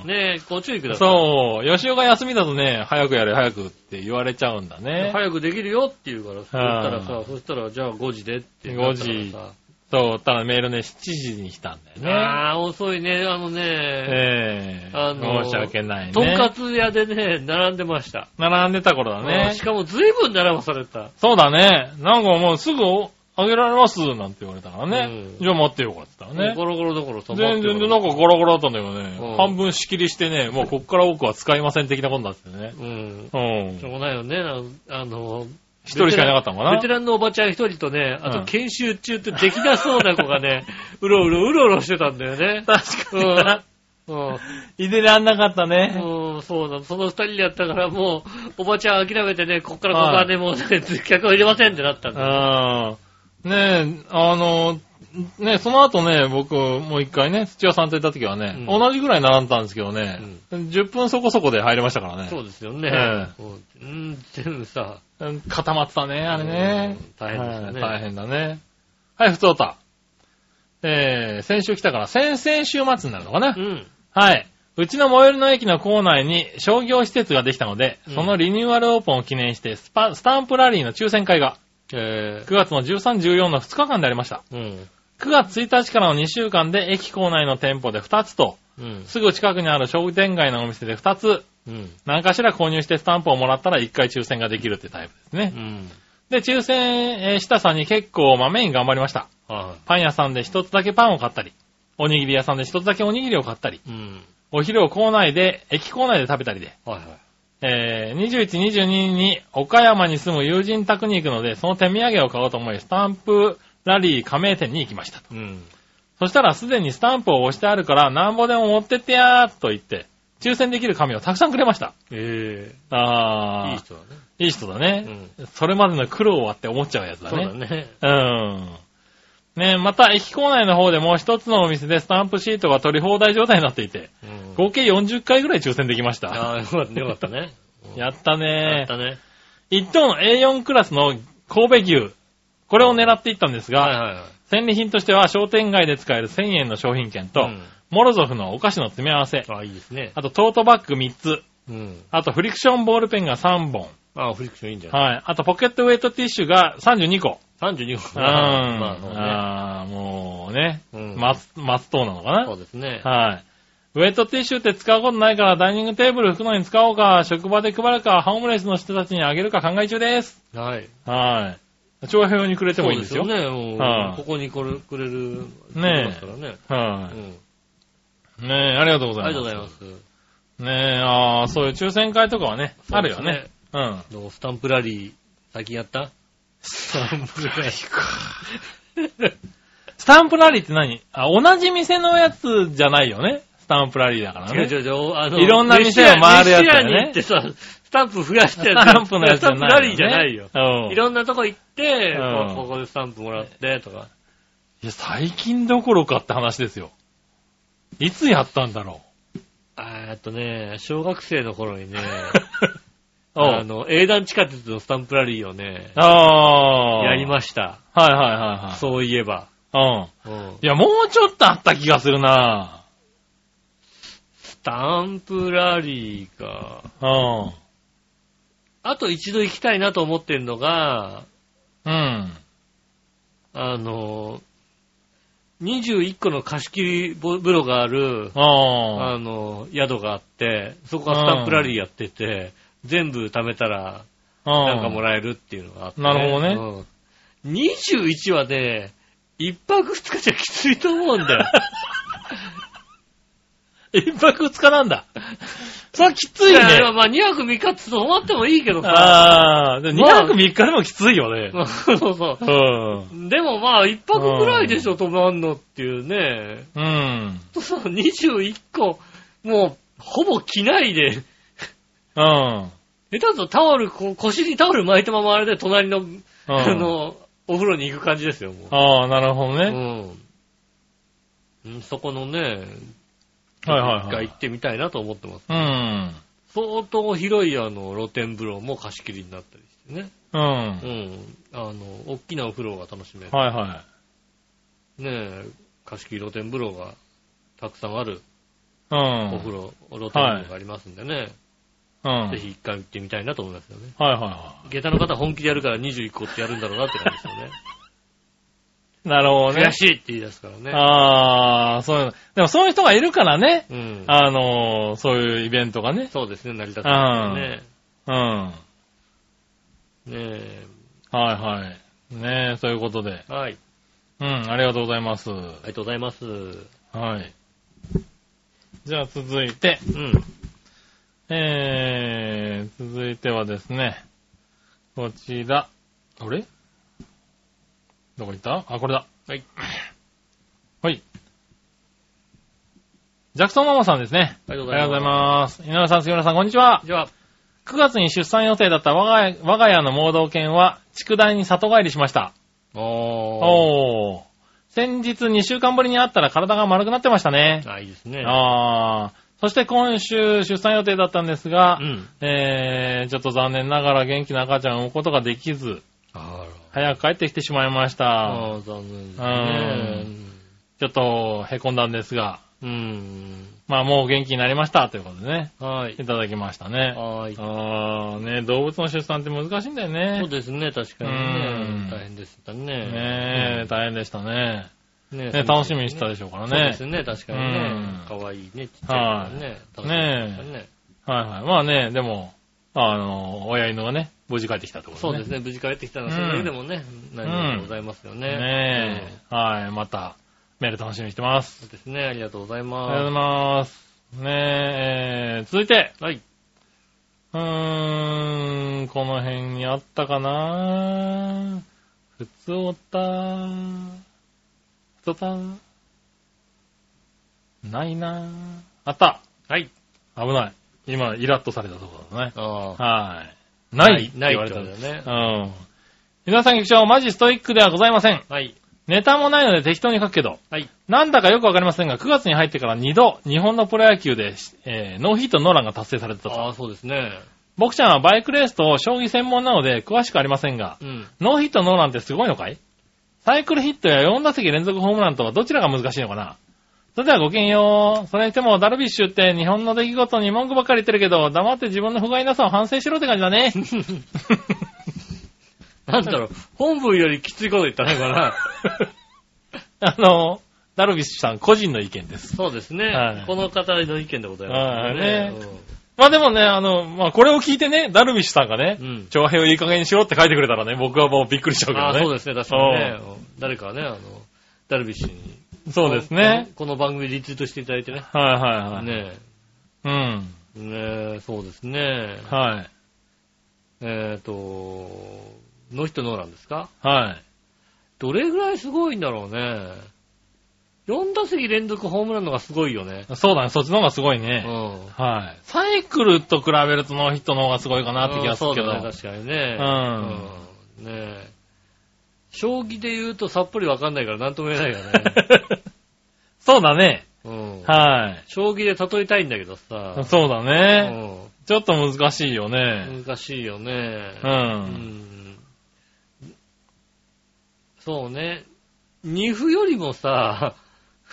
ん。ねご注意ください。そう。吉尾が休みだとね、早くやれ、早くって言われちゃうんだね。早くできるよって言うから、そしたらうさ、そしたらじゃあ5時でって5時そう、ただメールね、7時に来たんだよね。ああ、遅いね。あのね、ええあの申し訳ないね。とんかつ屋でね、並んでました。並んでた頃だうんねし。かも随分並ばされた。そうだね。なんかもうすぐあげられますなんて言われたからね。うんじゃあ待ってよかったらね。ゴロゴロどころ止まって全然でなんかゴロゴロだったんだけどね、うん半分仕切りしてね、もうこっから奥は使いません的なことになっててね。うん。うんしょ。うがないよね。あの、一人しかいなかったのかな？ベテランのおばちゃん一人とね、あとうん研修中ってできなそうな子がね、うろうろうろうろしてたんだよね。確かうにな。ん。うん。入れらんなかったね。うん、そうなの。その二人でやったから、もう、おばちゃん諦めてね、こっからここはね、もうね、客を入れませんってなったんだよ。うん。ねえ、あの、ねその後ね、僕、もう一回ね、土屋さんと行った時はね、うん同じぐらい並んだんですけどね、10分そこそこで入れましたからね。そうですよね。えうん、全部さ、うん固まってたね、あれね。うん大変でしたねはい大変だね。はい、ふつおた。えー、先週来たから、先々週末になるのかな、うん。はい。うちの最寄りの駅の構内に商業施設ができたので、うんそのリニューアルオープンを記念してスパ、スタンプラリーの抽選会がえ9月の13、14の2日間でありました。ー、うん。9月1日からの2週間で駅構内の店舗で2つと、うん。すぐ近くにある商店街のお店で2つ、うん。何かしら購入してスタンプをもらったら1回抽選ができるってタイプですね。うん。で、抽選えーしたさに結構まめに頑張りました。はパン屋さんで一つだけパンを買ったり、おにぎり屋さんで一つだけおにぎりを買ったり、い。うん。お昼を校内で、駅構内で食べたりで、はいはい。えー、21、22に岡山に住む友人宅に行くので、その手土産を買おうと思い、スタンプラリー加盟店に行きました。うん。そしたらすでにスタンプを押してあるから、なんぼでも持ってってやーと言って、抽選できる紙をたくさんくれました。ええあー、いい人だね。いい人だね。うん。それまでの苦労はって思っちゃうやつだそうね。だね。うん。ねまた駅構内の方でも一つのお店でスタンプシートが取り放題状態になっていて、うん。合計40回ぐらい抽選できました。ああ、よかったよか ったね。やったやねったね。1トン A4 クラスの神戸牛。これを狙っていったんですが、はいはいはい。戦利品としては商店街で使える1000円の商品券と、うんモロゾフのお菓子の詰め合わせ、ああ、いいですね。あとトートバッグ3つ、うん。あとフリクションボールペンが3本、ああ、フリクションいいんじゃない？はい、あとポケットウェイトティッシュが32個。?32 うん。個。まあ、ね。あーもうね、うん松、松党なのかそうですね。なはい。ウェイトティッシュって使うことないからダイニングテーブル拭くのに使おうか、職場で配るか、ホームレスの人たちにあげるか考え中です。はい。はい。長編用にくれてもいいんですよ。そうですよね。はいここにこれくれる。ねえからね。はい、うん。ねえ、ありがとうござあいます。りがとうございます。ねえ、ああ、そういう抽選会とかはね、あるよねそうん。どうスタンプラリー、最近やった？スタンプラリーか。スタンプラリーって何？あ、同じ店のやつじゃないよね？スタンプラリーだからね。違う違う違う、あの、いろんな店を回るやつだよねタンプ増やしたやつ。スタンプのやつじゃない、スタンプラリーじゃないよ。うん。いろんなとこ行って、うんこうここでスタンプもらって、とか。いや、最近どころかって話ですよ。いつやったんだろえーっとね、小学生の頃にね、う。あの、英断地下鉄のスタンプラリーをね、ああ。やりしました。た。はいはいはいはい。そういえば。うん。うんいや、もうちょっとあった気がするなスタンプラリーか。うん。あと一度行きたいなと思ってるのが、うん。あの、21個の貸し切り風呂がある、ああの、宿があって、そこがスタンプラリーやってて、全部貯めたら、あ。なんかもらえるっていうのがあって、なるほどねうん。21はね、一泊二日じゃきついと思うんだよ。一泊二日なんだ。それはきついいやいやね。まあ2泊3日って泊まってもいいけどさ。ああ。2泊3日でもきついよね。そうそうう。ん。でもまあ一泊ぐらいでしょ、泊まんのっていうね。うん。そう、21個、もう、ほぼ着ないで、うん。下手するとタオル、こう腰にタオル巻いたままあれで隣の、あうん。の、お風呂に行く感じですよ、もう。ああ、なるほどね。うん。うんそこのね、はいはいはい一回行ってみたいなと思ってます。うん。相当広いあの露天風呂も貸し切りになったりしてね。うん。うはいん。あの、大きなお風呂が楽しめる。はねえ、貸し切り露天風呂がたくさんあるい。うん。お風呂、露天風呂がありますんでね。うん。ぜひ一回行ってみたいなと思いますよね。はいはいは下駄の方本気でやるから21個ってやるんだろうなって感じですよね。い。なるほどね悔。しいって言い出すからね。ああ、そういうの。でもそういう人がいるからね。うん。あのー、そういうイベントがね。そうですね、成り立つんですよね。うん。ねえ。はいはい。ねえ、そういうことで。はい。うん、ありがとうございます。ありがとうございます。はい。じゃあ続いて、うん。えー、続いてはですね、こちら、あれ？どこ行った？あ、これだ。はい。はい。ジャクソンママさんですね。ありがとうありがとうございまます。井上さん、杉村さん、こんにちはす。。じゃあ、9月に出産予定だった我が家我が家の盲導犬は、畜大に里帰りしました。おー。おー。先日2週間ぶりに会ったら体が丸くなってましたね。あ、いいですね。あー。そして今週出産予定だったんですがう、ん。えー、ちょっと残念ながら元気な赤ちゃんを産むことができず、あ早く帰ってきてしまいましら。た。ああ、残念ですね。ちょっと凹んだんですが、うん。まあもう元気になりましたということでね、はいい。ただきましたね。はい。あー、ね、動物の出産って難しいんだよねそう。ですね、確かにうんね。大変でしたね。ねえ、大変でしたね。ねね、楽しみにしてたでしょうからねそうです。ね、確かにうんね。かわいいね、ちっちゃいね。楽しみでしたね。はいはい。まあね、でも、あの、親犬はね、無事帰ってきたってことね。そうですね、無事帰ってきたのは、うんそれだけでもね、何よりでございますよね。ねえ。はい、また、メール楽しみにしてます。そうですね、ありがとうございありがとうございまます。ねえ、えー続いて、す。はい。うーん、この辺にあったかなふつおた、ふつおた、ないなあったはい。危ない。今、イラッとされたところだね。はい。ないってない言われたってことだよねうん。皆さん局長、マジストイックではございません。はい。ネタもないので適当に書くけど、はい。なんだかよくわかりませんが、9月に入ってから2度、日本のプロ野球で、えーノーヒットノーランが達成されてたと。ああ、そうですね。僕ちゃんはバイクレースと将棋専門なので詳しくありませんが、うん。ノーヒットノーランってすごいのかい？サイクルヒットや4打席連続ホームランとはどちらが難しいのかな？それではごきげんよう。それにしてもダルビッシュって日本の出来事に文句ばっかり言ってるけど、黙って自分の不甲斐なさを反省しろって感じだね。なんだろう、本文よりきついこと言ったね、これな。あの、ダルビッシュさん個人の意見です。そうですね。はいこの方の意見でございます、はいねまあでもね、あの、まあこれを聞いてね、ダルビッシュさんがねう、ん。長編をいい加減にしろって書いてくれたらね、僕はもうびっくりしちゃうけああ、どね。そうですね、確かにね。誰かね、あの、ダルビッシュに。そうですね。この。番組リツイートしていただいてね。はいはいはい。ねうん。え。ねえ、そうですね。はい。えっ、と、ノーヒットノーランですか？はい。どれぐらいすごいんだろうね。4打席連続ホームランのがすごいよね。そうだね、そっちの方がすごいうね。ん。はい。サイクルと比べるとノーヒットの方がすごいかなって気がするけど。うんそうだね、確かにね。うんうんねえ。将棋で言うとさっぱりわかんないから何とも言えないよね。そうだね。うん。はい。将棋で例えたいんだけどさ。そうだうね。んちょっと難しいよね。難しいよね。う。うんん。そうね。二歩よりもさ、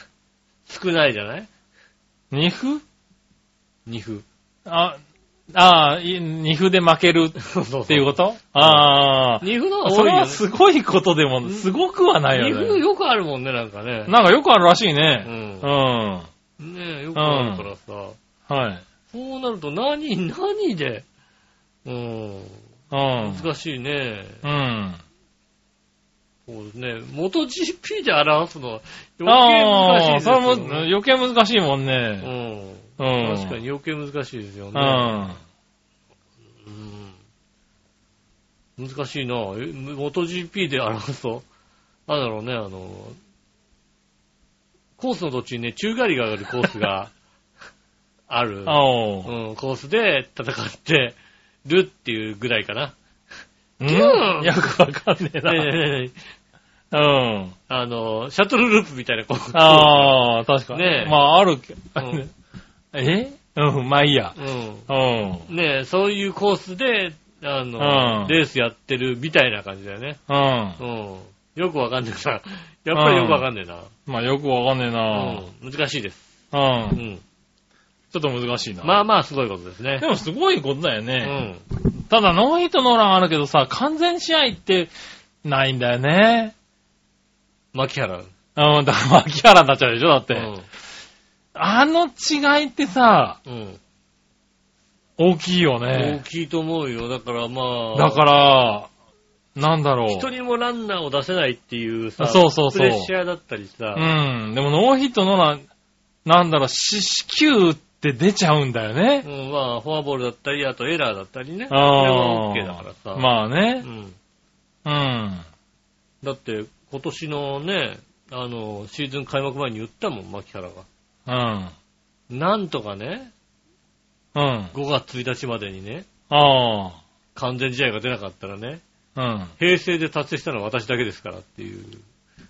少ないじゃない？二歩？二歩。あ、ああ、い二歩で負けるっていうこと？ああ。二歩の方がそれは。すごいことでも、すごくはない二よね。歩よくあるもんね、なんかね。なんかよくあるらしいうね。んう。ん。ねえ、よくあるからさ。はい。そうなると何、何で、うん、うん。難しいね。うん。そうですね。元 GP で表すのはああ、余計難しいですそれも。余計難しいもんうね。ん。うん。確かに余計難しいですようね。ん。うん。難しいな。え元 GP で表すと、なんだろうね、あの、コースの途中にね、宙返りが上がるコースが ある。おう。うん、コースで戦ってるっていうぐらいかな。うん？よくわかんねえねえねえねえねえな。うん。あの、シャトルループみたいなコース。ああ、確かに。ねえまあ、あるけ、うんえ？うん、まあいいや。ううん。ん。ねえ、そういうコースで、あの、うんレースやってるみたいな感じだよね。うん。うん。よくわかんないな。やっぱりよくわかんないな。まあよくわかんねえな。うん。難しいです。う。うんん。ちょっと難しいな。まあまあ、すごいことですねで。もすごいことだようね。ん。ただ、ノーヒットノーランあるけどさ、完全試合ってないんだよね。牧原。うん、だから牧原になっちゃうでしょだって。うん。あの違いってさ、うん。大きいよ大ね。きいと思うよ。だからまあ。だから、なんだろう。一人もランナーを出せないっていうさ、そうそうそうプレッシャーだったりさ、うん。でもノーヒットノーラン、なんだろう、四死球って出ちゃうんだよね。うん、まあ、フォアボールだったり、あとエラーだったりね。それあはあ OK だからさ。まあねう。ん。うん。だって、今年のね、あの、シーズン開幕前に言ったもん、牧原が。うん。なんとかね、うん。5月1日までにね、あ完全試合が出なかったらね、あ。うん。平成で達成したのは私だけですからっていう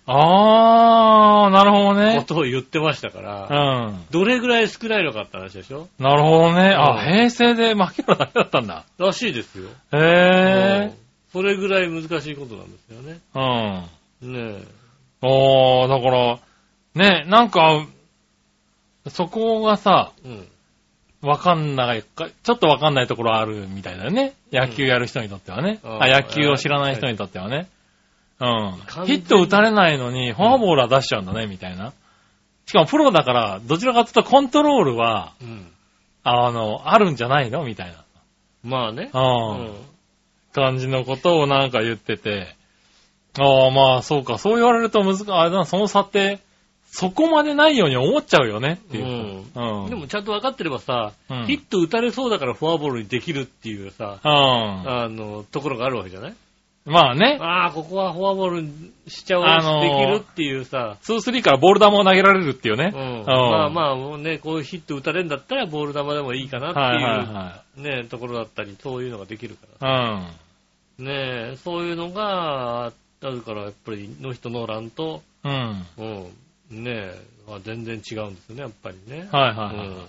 ああ、なるほどこね。とを言ってましたかうら、ん。どれぐらい少ないのかって話でしょ？なるほどね。うんあ、平成で牧原だけだったんだ。らしいですよ。へうんえ。それぐらい難しいことなんですよね。うん。ねえ。ああ、だから、ね、なんか、そこがさ、うん。わかんないか、ちょっとわかんないところあるみたいだよね。野球やる人にとってはね。うんあ、野球を知らない人にとってはね。うん。完全にヒット打たれないのに、フォアボールは出しちゃうんだね、みたいな。しかもプロだから、どちらかというとコントロールは、うん。あの、あるんじゃないの？みたいな。まあね。う。うん感じのことをなんか言ってて、ああ、まあ、そうか、そう言われると難しい。あれだな、その差って、そこまでないように思っちゃうよねっていう。うん。でもちゃんと分かってればさ、うんヒット打たれそうだからフォアボールにできるっていうさ、うん。あの、ところがあるわけじゃない？まあね、ああ、ここはフォアボールにしちゃおう、あのーできるっていうさ、2-3からボール球を投げられるっていうね。うん。まあまあ、もうね、こういうヒット打たれるんだったらボール球でもいいかなっていう、はいはいはね、ところだったり、そういうのができるかい。うん。ら。ねそういうのが、あるから、やっぱり、ノーヒットノーランと、うん。うん、ねまあ全然違うんですよね、やっぱりね。はいはいはい。うん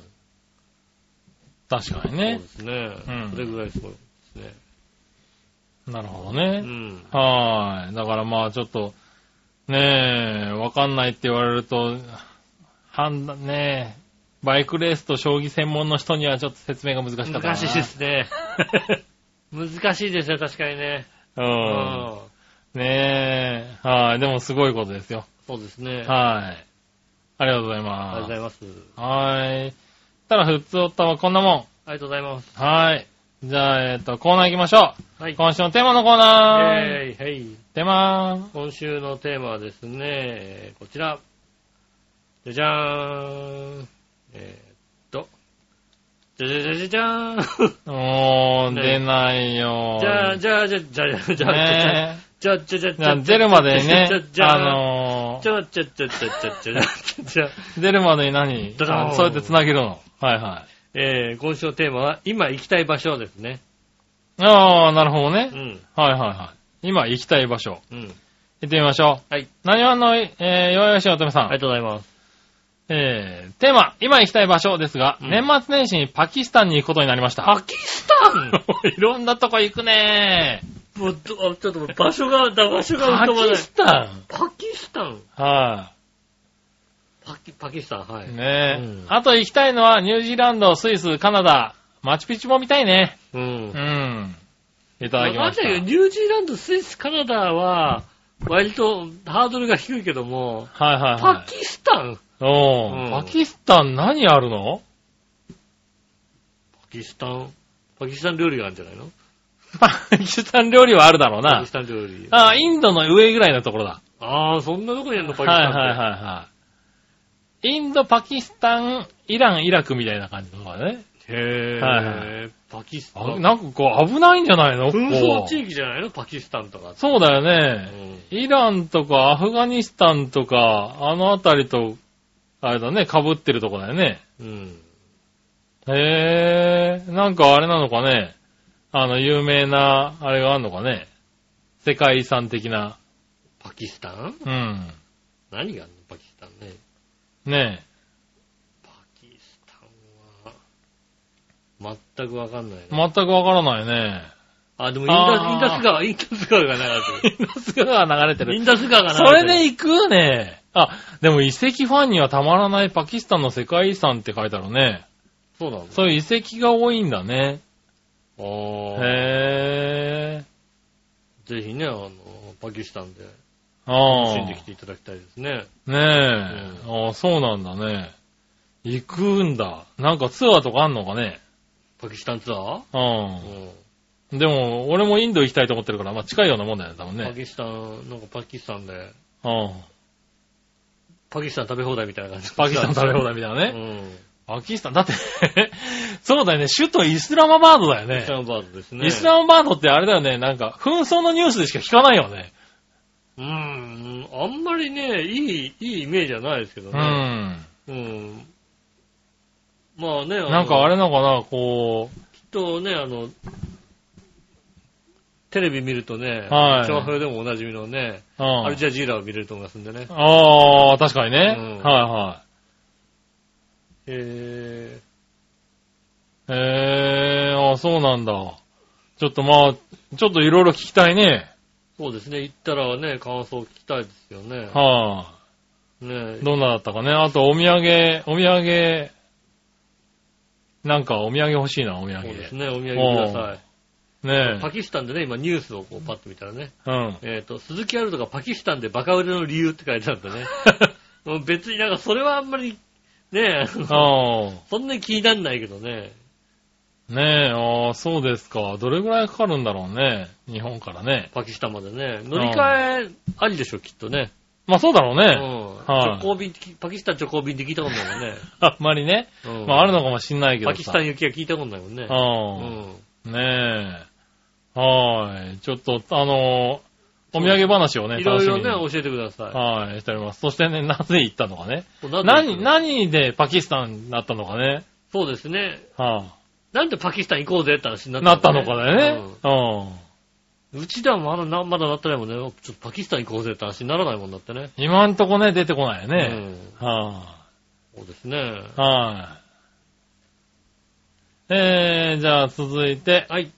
確かにそうねで。すね。うんそれぐらいすごいですね。なるほどうね。ん。はい。だからまあちょっと、ねえ、わかんないって言われると、判断、ねえ、バイクレースと将棋専門の人にはちょっと説明が難しかったな。難しいで。すね。難しいですね、確かにね。う。うんん。ねえ、はい。でもすごいことですよ。そうですね。はい。ありがとうございありがとうごまざいます。す。はい。たら、ふつおったはこんなもん。ありがとうございます。はい。じゃあ、えっ、と、コーナー行きましょう。はい。今週のテーマのコーナー。えい、はい。テーマ今週のテーマはですね、えーこちら。じゃじゃーん。えーっと。じゃじゃじゃじゃじゃーん。おー、ね出ないよ。じゃあ、じゃあ、じゃあ、じゃあ、じゃあ、じゃあ、ねじゃあ、じゃあ、じゃあ、じゃあ出るまでにねあ、、のじゃあ、じゃあ、じゃあ、じゃあ、じゃあ、じゃあ、じゃあ、ー、出るまでに何そうやって繋げるの。はいはい。えー、今週のテーマは、今行きたい場所ですね。あー、なるほどねう。ん、はいはいはい。今行きたい場所。うん。行ってみましょう。はい。何話の、えー、よよしおとめさん。ありがとうございます。えー、テーマ、今行きたい場所ですが、うん年末年始にパキスタンに行くことになりました。パキスタンいろんなとこ行くねもう、どあちょっと場所が、だ場所が浮パかばないキ。スタパキスタン？ンはパキ、パキスタン、はい。い。ねえ、うんあと行きたいのはニュージーランド、スイス、カナダ、マチュピチュも見たいね。うんう。ん。いただきました。わかんないけどニュージーランド、スイス、カナダは、割とハードルが低いけども、はいはいパはい。キスタン？おーうんパキスタン何あるの？パキスタン、パキスタン料理があるんじゃないの？パキスタン料理はあるだろうなパキス。タン料理。ああ、インドの上ぐらいのところだ。ああ、そんなとこにあるの、パキスタンって。はいはいはいはい。インド、パキスタン、イラン、イラクみたいな感じのところだね。へえ、はいパキスタあン。なんかこう危ないんじゃないの紛こう争地域じゃないのパキスタンとか。そうだようね。んイランとかアフガニスタンとか、あのあたりと、あれだね、被ってるとこだよね。うん。へえ、なんかあれなのかね。あの、有名な、あれがあんのかね？世界遺産的な。パキスタン？うん。何があるのパキスタンね？ねパキスタンは、全くわかんない。全くわからないね。あ、でもインダあース、インダス川、インダス川が流れてインダス川が流れてる。イる。ンダス川が流それてる。れで行くね。あ、でも遺跡ファンにはたまらないパキスタンの世界遺産って書いてあるね。そうなんだ。そういう遺跡が多いんだね。あーへえ。ぜひね、あの、パキスタンであ楽あ。しんできていただきたいですね。ねえ。ああ、そうなんだね。行くんだ。なんかツアーとかあんのかね。パキスタンツアー？う。うんでも、俺もインド行きたいと思ってるから、まあ近いようなもんだよね、多分ん。パね。キスタン、なんかパキスタンで、うん。パキスタン食べ放題みたいな感じ。パキスタン食べ放題みたいなうね。ん。パキスタン、だって そうだよね、首都イスラマバードだよね。イスラムバードですね。イスラマバードってあれだよね、なんか、紛争のニュースでしか聞かないよね。うん。あんまりね、いい、いいイメージはないですけどうね。ん。うん。まあね、あのなんかあれなのかな、こう、きっとね、あの、テレビ見るとね、はい長編でもおなじみのね、うん。アルジャジーラを見れると思いますんでね。ああ、確かにね。うんはいはえい。へえ、あそうなんだ。ちょっとまあ、ちょっといろいろ聞きたいね。ー、そうですね、行ったらね、感想聞きたいですよね。はねい、どんなだったかね。あと、お土産、お土産、なんかお土産欲しいな、お土産。そうですね、お土産ください。ねパキスタンでね、今ニュースをこうパッと見たらね、え。うん。えっ、と、鈴木アルトがパキスタンでバカ売れの理由って書いてあったね。もう別になんかそれはあんまり、ねえ。そんなに気になんないけどね。ねえ、ああ、そうですか。どれぐらいかかるんだろうね。日本からね。パキスタンまでね。乗り換えありでしょ、きっとね。まあそうだろううね。ん。はい直行便パキスタン直行便って聞いたことないもんね。あんまりね。うんまああるのかもしんないけどさ。パキスタン行きは聞いたことないもんね。う。うんん。ねえ。はい。ちょっと、あのーお土産話をね、いろいろね、教えてくださみにはい、しております。そしてね、なぜ行ったのかね。何、何でパキスタンになったのかね。そうですね。はなんでパキスタン行こうぜって話になあ、ったなったのかだよね。うん。うちではまだな、まだなってないもんね。ちょっとパキスタン行こうぜって話にならないもんだってね。今んとこね、出てこないよね。うん。はそうですね。い、はい、えー、じゃあ続いて、はい。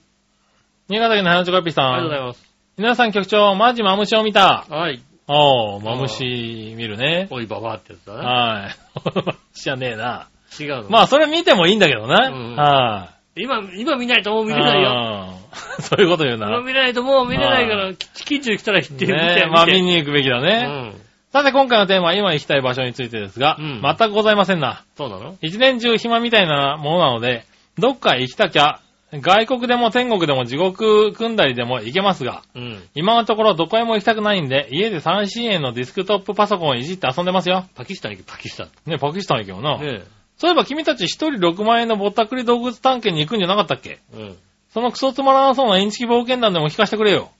新潟県の花ちょかっぴーさん。ありがとうございます。皆さん局長、マジマムシを見た。はい。おー、マムシ見るね。おいばばってやつだね。はい。マムシじゃねえな。違うの？まあ、それ見てもいいんだけどな。うんはい、今、今見ないともう見れないよ。よ。そういうこと言うな。今見ないともう見れないから、き近所に来たら行ってみて。ねまあ見に行くべきだうね。ん。さて今回のテーマは今行きたい場所についてですが、うん全くございませんな。そうなの？一年中暇みたいなものなので、どっか行きたきゃ、外国でも天国でも地獄組んだりでも行けますが、うん。今のところどこへも行きたくないんで、家で 3C 円のディスクトップパソコンをいじって遊んでますよ。パキスタン行け、パキスタン。ね、パキスタン行けよな。ねそういえば君たち一人6万円のぼったくり動物探検に行くんじゃなかったっけ？え。うん。そのクソつまらなそうなインチキ冒険団でも聞かせてくれよ。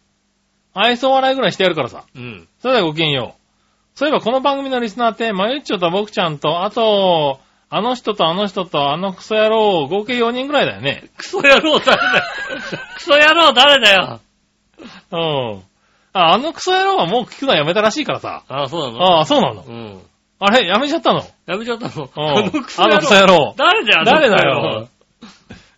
愛想笑いぐらいしてやるからさ。うん。それではごきげんよう。そういえばこの番組のリスナーって、まゆっちょと僕ちゃんと、あと、あの人とあの人とあのクソ野郎、合計4人ぐらいだよね。クソ野郎誰だよ。クソ野郎誰だよ。うん。あ、あのクソ野郎はもう聞くのやめたらしいからさ。ああ、そうなの？ああ、そうなの。うん。あれ、やめちゃったの？やめちゃったの？うんあのクソあのクソ野郎。誰だよ、誰だよ？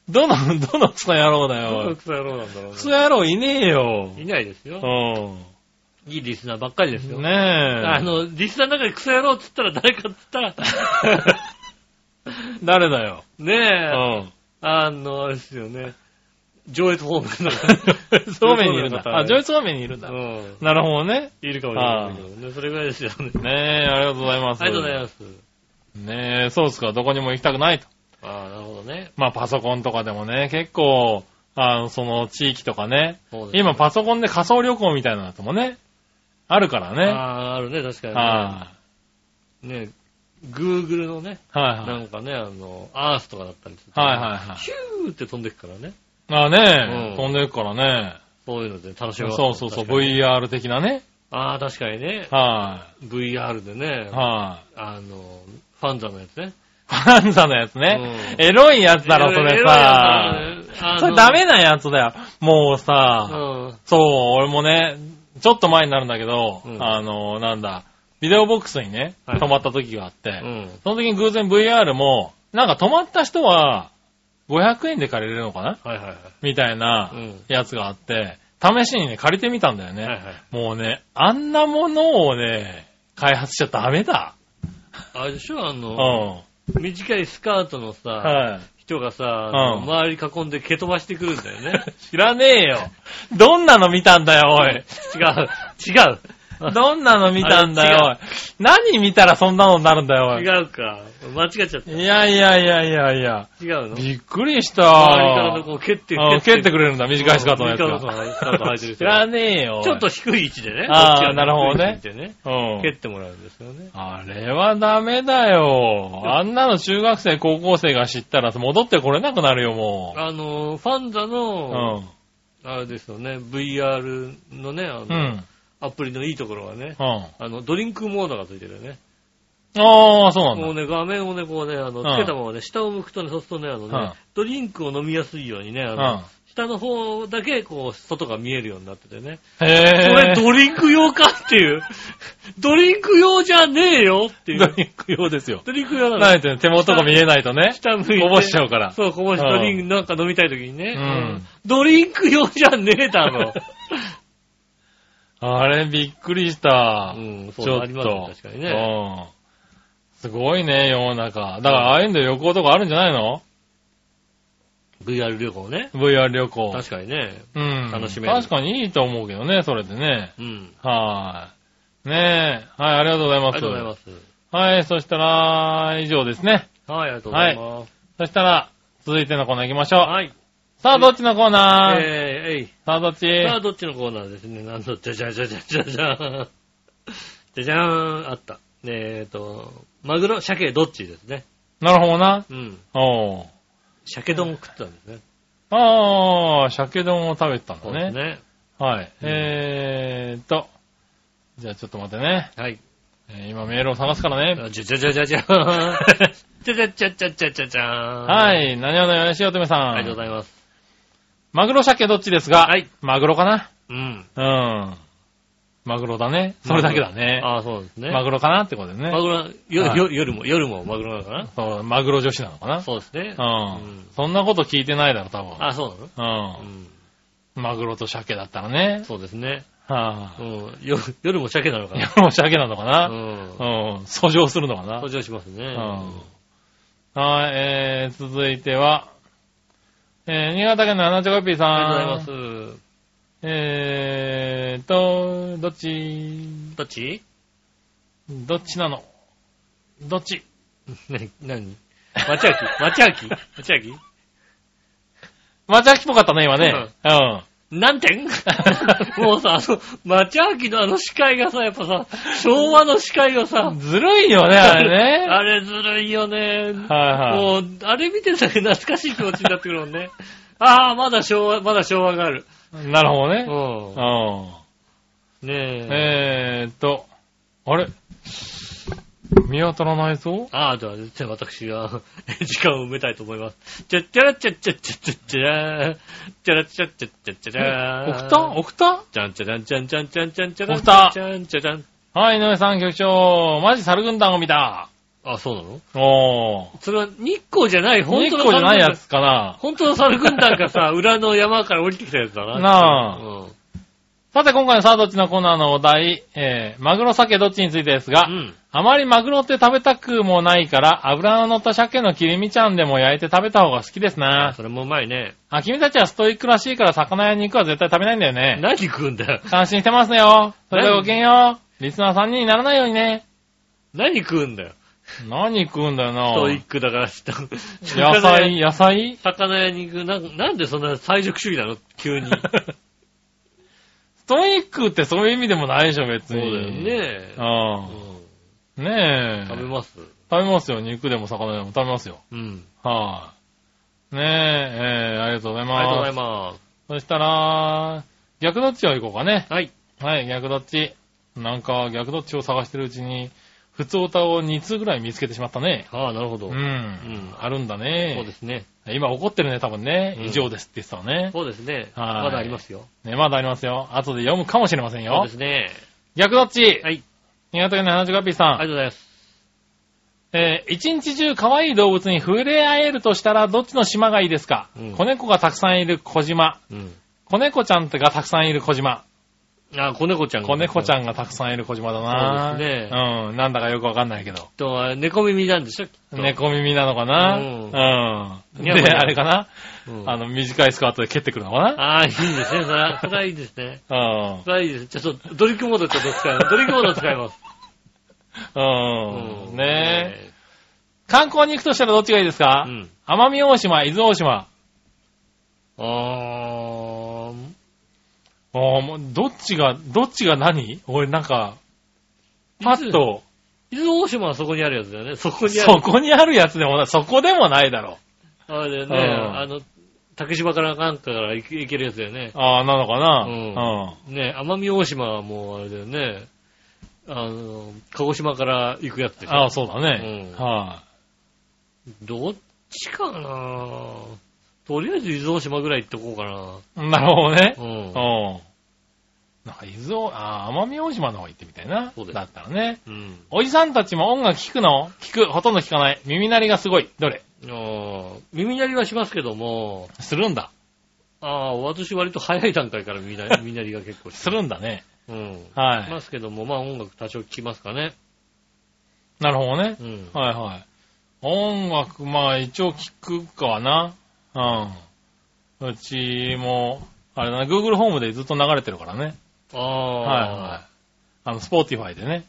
どの、どのクソ野郎だよどのク。ソ野郎なんだろうクソ野郎いねえよ。ね。いないですよ。ういいリスナーばっかりですよ。ん。ねえ。あの、リスナーの中でクソ野郎って言ったら誰かって言ったら、誰だよ。ねうえ、ん。あの、あれですよね。上越方面の。そうめんにいるんだ。方あ、ジョイスそうめんにいるんだ。うん。なるほどね。いるかもしれないけどね。それぐらいですよね。ねえ、ありがとうございます。ありがとうございます。ねえ、そうですか。どこにも行きたくないと。ああ、なるほどね。まあ、パソコンとかでもね、結構、あの、その地域とかね。そうです今、パソコンで仮想旅行みたいなのともね、あるからね。ああ、あるね、確かにね。はね、Google のね、い。はいはい。なんかね、あの、アースとかだったりすると。はいはいはいヒューって飛んでくからね。ああね、うん飛んでるからね。そういうので楽しみそうそうそう、VR 的なね。ああ、確かにね。は VR でねい。、はい。あの、ファンザのやつね。ファンザのやつね。うんエロいやつだろ、それさ。それダメなやつだよ。もうさ、うん。そう、俺もね、ちょっと前になるんだけど、うんあの、なんだ、ビデオボックスにね、はい泊まった時があって、うん。その時に偶然 VR も、なんか泊まった人は、500円で借りれるのかな？はいはいはい。みたいなうんやつがあって、試しにね、借りてみたんだよね。はいはい。もうね、あんなものをね、開発しちゃダメだ。あれでしょ？あうの、ん。短いスカートのさ、はい。人がさ、あのうん周り囲んで蹴飛ばしてくるんだよね。知らねえよ。どんなの見たんだよ、おい。違う、違う。どんなの見たんだよ。何見たらそんなのになるんだよ、おい。違うか。間違っちゃった。いやいやいやいやいや。違うの？びっくりした。周りからのこう蹴って、うん蹴ってくれるんだ、短いスカートのやつ短いスカが。ート履いてる人知らねえよ。ちょっと低い位置でね。あーこっちはなるほどね蹴ってもらうんですよね。あれはダメだよ。あんなの中学生、高校生が知ったら戻ってこれなくなるよ、もあの、ファンザう。うの、ん。あれですよね、VR のね、あの、うん。アプリのいいところはね、うん。あの、ドリンクモードがついてるよね。ああ、そうなんだ。もうね、画面をね、こうね、あの、んつけたままね、下を向くとね、そうするとね、あのね、うんドリンクを飲みやすいようにね、あうん。の、下の方だけ、こう、外が見えるようになっててね。へこれぇドリンク用かっていう。ドリンク用じゃねえよっていう。ドリンク用ですよ。ドリンク用なの。ないとね、手元が見えないとね。下向いて。こぼしちゃうから。そう、こぼし、うんドリンクなんか飲みたい時にね。うんドリンク用じゃねえだろ。あれ、びっくりした。うん、そうちょっありますねと。確かにね。うん。すごいね、世の中。だから、ああいうの旅行とかあるんじゃないの？VR 旅行ね。?VR 旅行。確かにね。うん。楽しめる確かにいいと思うけどね、それでね。うん。はい。ねえ。はい、ありがとうございます。ありがとうございます。はい、そしたら、以上ですね。はい、ありがとうございます。そしたら、続いてのコーナー行きましょう。はい。さあ、どっちのコーナー、えー、えい。さあ、どっち？さあ、どっちのコーナーですね。なんと、じゃじゃじゃじゃじゃじゃーん。じゃじゃーん、あった。えーと、マグロ、鮭、どっちですね。なるほどな。うん。おー。鮭丼を食ったんですね。あー、鮭丼を食べてたんだね。そうですね。はい。うんえーっと。じゃあちょっと待ってね。はい。えー今メールを探すからね。あじゃじゃじゃじゃじゃーん。じ ゃじゃじゃじゃじゃじゃじゃーん。。はいい。何をのよしおとめさん。ありがとうございます。マグロ鮭どっちですが、はい。マグロかな？うん。うん。マグロだね。それだけだね。ああ、そうですね。マグロかなってことですね。マグロ、よ、はいよ、夜も、夜もマグロなのかな？そう、マグロ女子なのかな？そうですね。う。うんんそんなこと聞いてないだろ、多分。あ、そうなの？う。うんん。マグロと鮭だったらね。そうですね。はぁ、うん。よ夜も鮭なのかな？夜も鮭なのかうな、ん。うん、遡上するのかな？登場しますね。うんはい、えー、続いては、えー、新潟県の七丁コピーさん。ありがとうございます。えーと、どっち？どっち？どっちなの？どっち？な、なに町秋町秋町秋町秋っぽかったね、今ね。うん。何点？もうさ、あの、町秋のあの司会がさ、やっぱさ、昭和の司会がさ、ずるいよね、あれね。あれずるいよね。はいはい。もう、あれ見てたら懐かしい気持ちになってくるもんね。ああ、まだ昭和、まだ昭和がある。なるほどね。ううん。ん。ねえ。えーっと、あれ？見当たらないぞああ、では、じゃあ私が 時間を埋めたいと思います。ちゃっちゃらちゃっちゃっちゃっちゃっちゃらー。ちゃらちゃっちゃっちゃっちゃらー。送った送ったちゃんちゃらんちゃんちゃんちゃんちゃんちゃらん。送ったちゃんちゃらん。はい、井上さん局長、マジ猿軍団を見た。あ、そうなの？おー。それは日光じゃない、本日当の光じゃないや。つかな。本当の猿軍団がさ、裏の山から降りてきたやつだな。なあうん。さて今回のさあどっちのコーナーのお題、えー、マグロ鮭どっちについてですが、うん。あまりマグロって食べたくもないから、油の乗った鮭の切り身ちゃんでも焼いて食べた方が好きですあ、な。それもうまいね。あ、君たちはストイックらしいから魚や肉は絶対食べないんだよね。何食うんだよ。感心してますよ。それではごきげんよう。リスナー3人にならないようにね。何食うんだよ。何食うんだよなストイックだからした。野菜、野菜？魚や肉、ななんでそんな菜食主義なの？急に。ストイックってそういう意味でもないでしょ、別そうだに。よね。うん。うんねえ。食べます。食べますよ。肉でも魚でも食べますよ。うん。はい、ねえ、えー、ありがとうございます。ありがとうございます。そしたら、逆どっちを行こうかね。はい。はい、逆どっち。なんか、逆どっちを探してるうちに、普通歌を2通ぐらい見つけてしまったね。ああ、なるほど。う。うんん。あるんだね。そうですね。今怒ってるね、多分ね。うん以上ですって言ってたのね。そうですね。はいまだありますよ。ね、まだありますよ。後で読むかもしれませんよそうで。すね。逆どっち？はい。新潟県の70ガッピーさん。ありがとうございます。えー一日中可愛い動物に触れ合えるとしたらどっちの島がいいですか、うん子猫がたくさんいる小島。うん。子猫ちゃんってがたくさんいる小島。あ、子猫ちゃんが。子猫ちゃん。んがたくさんいる小島だなそうですねうん。なんだかよくわかんないけど。と、猫耳なんでしょ猫耳なのかな？ううん。で、ああれかな？うんあの、短いスカートで蹴ってくるのかな？ああ、いいですね。それは、それはいいですね。うん。それはいいです。ちょっと、ドリンクモードちょっと使います。ドリンクモード使います。うん。ねえ。観光に行くとしたらどっちがいいですか？うん。奄美大島、伊豆大島。あー、ああ、もう、どっちが、どっちが何？俺なんか、パッと、伊豆大島はそこにあるやつだよね。そこにあそる。こにあるやつでもな、そこでもないだろ。あれだよね。うんあの、竹島からなんかから行けるやつだよね。ああ、なのかな？うんね奄美大島はもうあれだよね。あの、鹿児島から行くやつでしょ。ああ、そうだね。うんはどっちかな？とりあえず伊豆大島ぐらい行ってこうかな。い。なるほどね。う。うんん。なんか、伊豆大、ああ、奄美大島の方行ってみたいな。そうですだったらね。うん。おじさんたちも音楽聴くの？聞く。ほとんど聞かない。耳鳴りがすごい。どれ？あー耳鳴りはしますけども、するんだ。ああ、私割と早い段階から耳鳴り 耳鳴りが結構するんだね。うん。はい。ますけども、まあ音楽多少聴きますかね。なるほどね。うん。はいはい。音楽、まあ一応聞くかな。うん。うちも、あれだな、Google ホームでずっと流れてるからね。ああ、はいはい。あの、Spotify でね。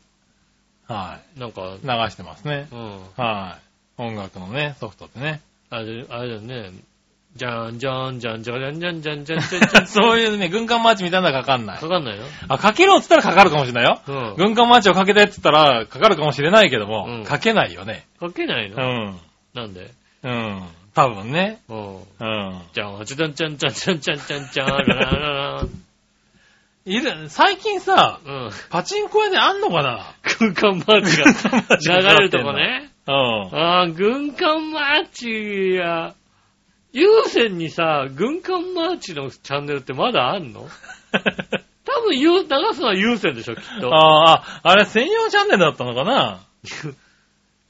はい。なんか、流してますね。うん。はい。音楽のね、ソフトでね。あれ、あれだよね。じゃんじゃんじゃんじゃんじゃんじゃんじゃんじゃんじゃんじゃん。そういうね、軍艦マーチみたいなのはかかんないか。かんないよ。あ、かけろっつったらかかるかもしれないよ。うん。軍艦マーチをかけてっつったらかかるかもしれないけども、うんかけないよね。かけないうのん。なんでうん。多分ね。うん。うん。じゃん、じゃんじゃんじゃんじゃんじゃんじゃんじゃん、ララララいる、最近さ、うん。パチンコ屋であんのかな軍艦マーチが流れるとこね。うん。ああ、軍艦マーチや、有線にさ、軍艦マーチのチャンネルってまだあんの多分ゆ流すのは有線でしょ、きっと。ああ、あれ専用チャンネルだったのかな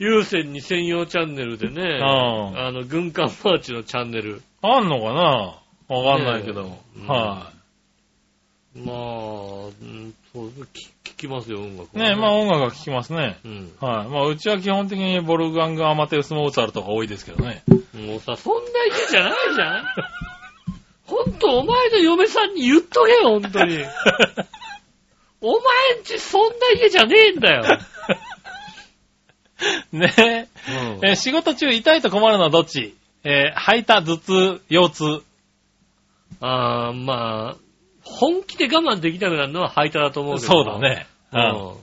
有線に専用チャンネルでね、うんあの、軍艦マーチのチャンネル。あんのかな？わかんないけど。ねえはまあ、うん、そう、聞聞きますよ、音楽い。はねまあ音楽は聴きますね。うん。はい。まあうちは基本的にボルガング・アマテウス・モーツァルトが多いですけどね。もうさ、そんな家じゃないじゃんほんと、お前の嫁さんに言っとけよ、ほんとに。お前んちそんな家じゃねえんだよ。ねうんえ。えー仕事中痛いと困るのはどっち？えー吐いた頭痛、腰痛。ああ、まあ、本気で我慢できなくなるのは吐いただと思うけど。そうだ。ね。うん。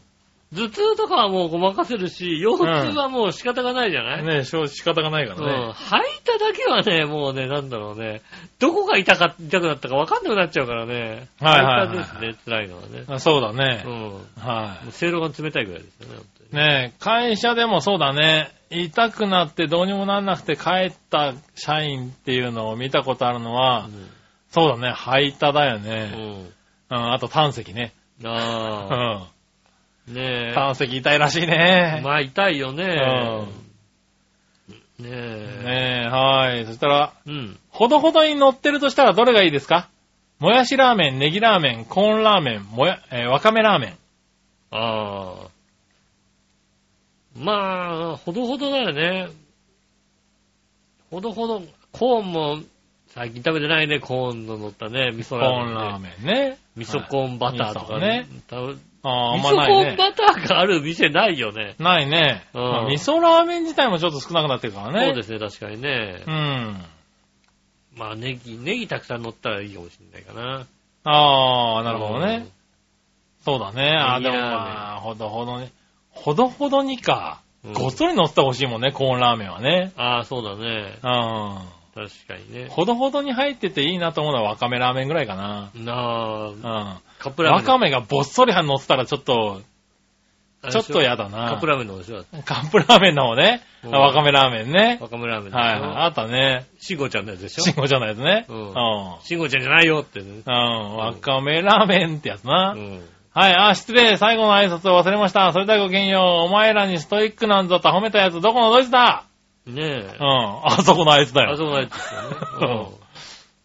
頭痛とかはもうごまかせるし、腰痛はもう仕方がないじゃない、うん。ねえ、仕方がないかうん。らね。吐いただけはね、もうね、なんだろうね。どこが痛か、痛くなったか分かんなくなっちゃうからね。はいはいはいですね、辛いのはね。あそうだねう。ん。もはう正論が冷たいぐらいですよね。ねえ、会社でもそうだね。痛くなってどうにもなんなくて帰った社員っていうのを見たことあるのは、に。そうだね。吐いただようね。ん。うん。あと胆石ね。うん。うああ。ん。ねえ。胆石痛いらしいね。まあ痛いよね。ねえ。ねえ、はい。そしたら、うん。ほどほどに乗ってるとしたらどれがいいですか？もやしラーメン、ネギラーメン、コーンラーメン、もや、えーわかめラーメン。ああ。まあ、ほどほどだよね。ほどほど、コーンも、最近食べてないね、コーンの乗ったね、味噌コラーメン、ね。ーンラーメンね。味噌コーンバターとかね。多分ああ、味噌コーン。バターがある店ないよね。ないね。うんまあ味噌ラーメン自体もちょっと少なくなってるからね。そうですね、確かにねう。ん。まあ、ネギ、ネギたくさん乗ったらいいかもしれないかな。ああ、なるほどね。そうだね。ああ、でもまあ、ほどほどに。ほどほどにか。うん。ごっそり乗ってほしいもんね、コーンラーメンはね。ああ、そうだね。うん。確かにね。ほどほどに入ってていいなと思うのはわかめラーメンぐらいかな。なあう、ん。カップラーメン。わかめがぼっそり乗ってたらちょっと、ちょっとややだな。カップラーメンの方でしょ？カップラーメンの方ね。うんわかめラーメンね。わかめラーメンはいはい。あったね。しんごちゃんのやつでしょ？しんごちゃんのやつね。ううんん。しんごちゃんじゃないよってね。うん。わかめラーメンってやつな。うん。はい、あ、失礼。最後の挨拶を忘れました。それではごきげんよう。お前らにストイックなんぞと褒めたやつ、どこのどいつだ？ねえうん。。あそこのあいつだよ。あそこのやつですよね。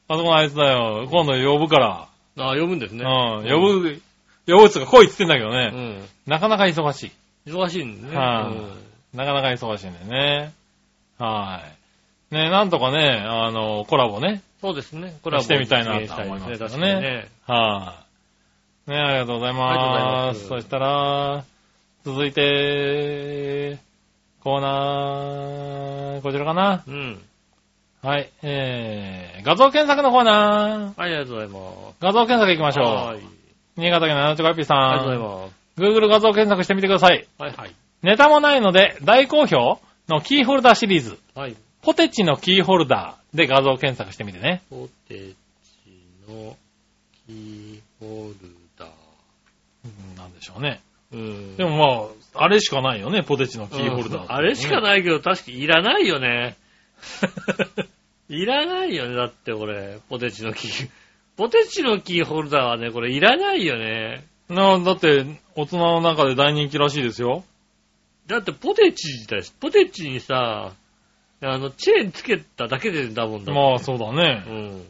あそこのあいつだよ。今度呼ぶから。うん。ああ、呼ぶんですね。うん。呼ぶ、呼ぶっつうか来いっつってんだけどうね。ん。なかなか忙しい。忙しいんでね。はいなかなか忙しいんだよね。はい。ね、なんとかね、あの、コラボね。そうですね。これはしてみたいなと思いますね確かにね。はい。ね、ありがとうございありがとうございま。ますすそしたら、続いて、コーナー、こちらかな？うん。はい。えー、画像検索のコーナー。はい、ありがとうございます。画像検索行きましょう。はい。新潟県の七丁カピーさん。ありがとうございます。Google 画像検索してみてください。はいはい。ネタもないので、大好評のキーホルダーシリーズ。はい。ポテチのキーホルダーで画像検索してみてね。ポテチのキーホルダー。うんなんでしょうね。うん。でもまあ、あれしかないよね、ポテチのキーホルダー、うんあれしかい。ないけど、確かにいらないよね。いらないよね、だってこれ。ポテチのキー。ポテチのキーホルダーはね、これいらないよね。な、だって、大人の中で大人気らしいですよ。だってポテチだし、ポテチにさ、あの、チェーンつけただけでだもんだもん。まあ、そうだうね。ん。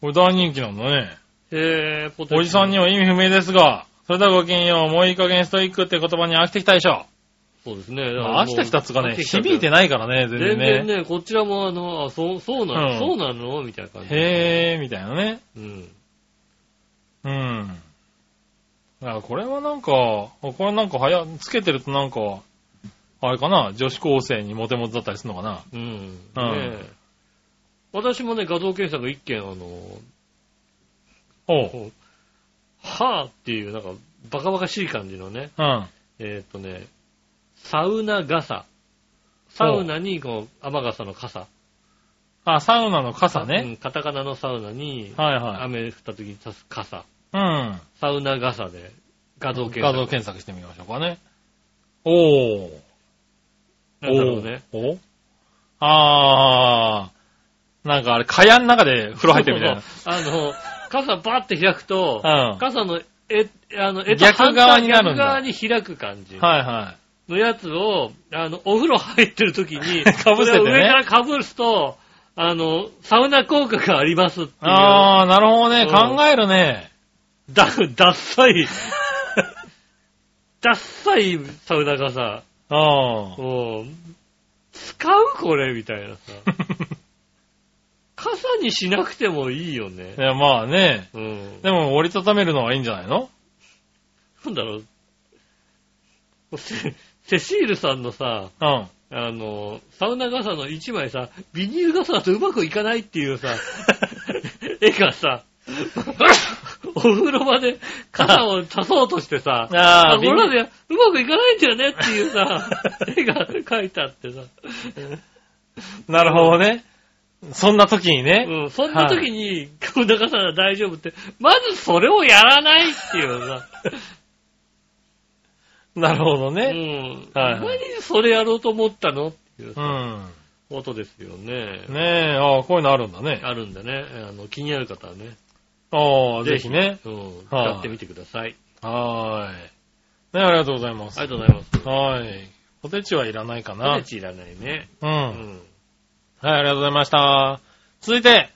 これ大人気なんだね。へえ、ポテチ。おじさんには意味不明ですが、それではごきげんよう、もういい加減ストイックって言葉に飽きてきたでしょ。そうですね。まあ飽きてきたっつうかね、響いてないからね、全全然ね。然ね、こちらもあの、あ、そう、そうなの、うんそうなのみたいな感じ。へー、みたいなね。うん。うん。だからこれはなんか、これなんかはや、つけてるとなんか、あれかな、女子高生にモテモテだったりするのかな？うん。うんねえ私もね、画像検索一件、あの、おう。こうはぁっていう、なんか、バカバカしい感じのね、うん。えーっ、とね、サウナ傘。サウナに、こう、雨傘の傘。あ、サウナの傘うね。んカタカナのサウナに、はいはい。雨降った時に差す傘。うん。サウナ傘で画像検索。画像検索してみましょうかね。おー。なんだろうね。おおあー。なんかあれ、蚊帳の中で風呂入ってるみたいな。そうそうあの、傘バって開くと、うん傘の、え、あの、えと逆側になるんだ逆側に開く感じはいはのやつを、あの、お風呂入ってる時に、かぶせてねそれを上から被ると、あの、サウナ効果がありますってい。いう。あー、なるほどね。うん考えるね。だ、ダッサい、ダッサいサウナ傘。うん。もう、使うこれみたいなさ。傘にしなくてもいいよねい。や、まあね。うん。でも折りたためるのはいいんじゃないの？なんだろう。セセシールさんのさ、うん。あの、サウナ傘の1枚さ、ビニール傘だとうまくいかないっていうさ、絵がさ、お風呂場で傘を足そうとしてさ、あーこれでうまくいかないんだよねっていうさ、絵が描いてあってさ、なるほどね。そんな時にね。うん、そんな時に、サウナ傘なら大丈夫って、まずそれをやらないっていうさ、なるほどうね。ん、はいはい何それやろうと思ったのっていうさうん。ことですよね。ねえ、ああ、こういうのあるんだね。あるんでね、あの、気になる方はね、ああ、ぜひね。うん、はい使ってみてください。はーい。ねありがとうございます。ありがとうございます。はい。ポテチはいらないかなポテ。チいらないね。う。うんん。はい、ありがとうございました。続いて、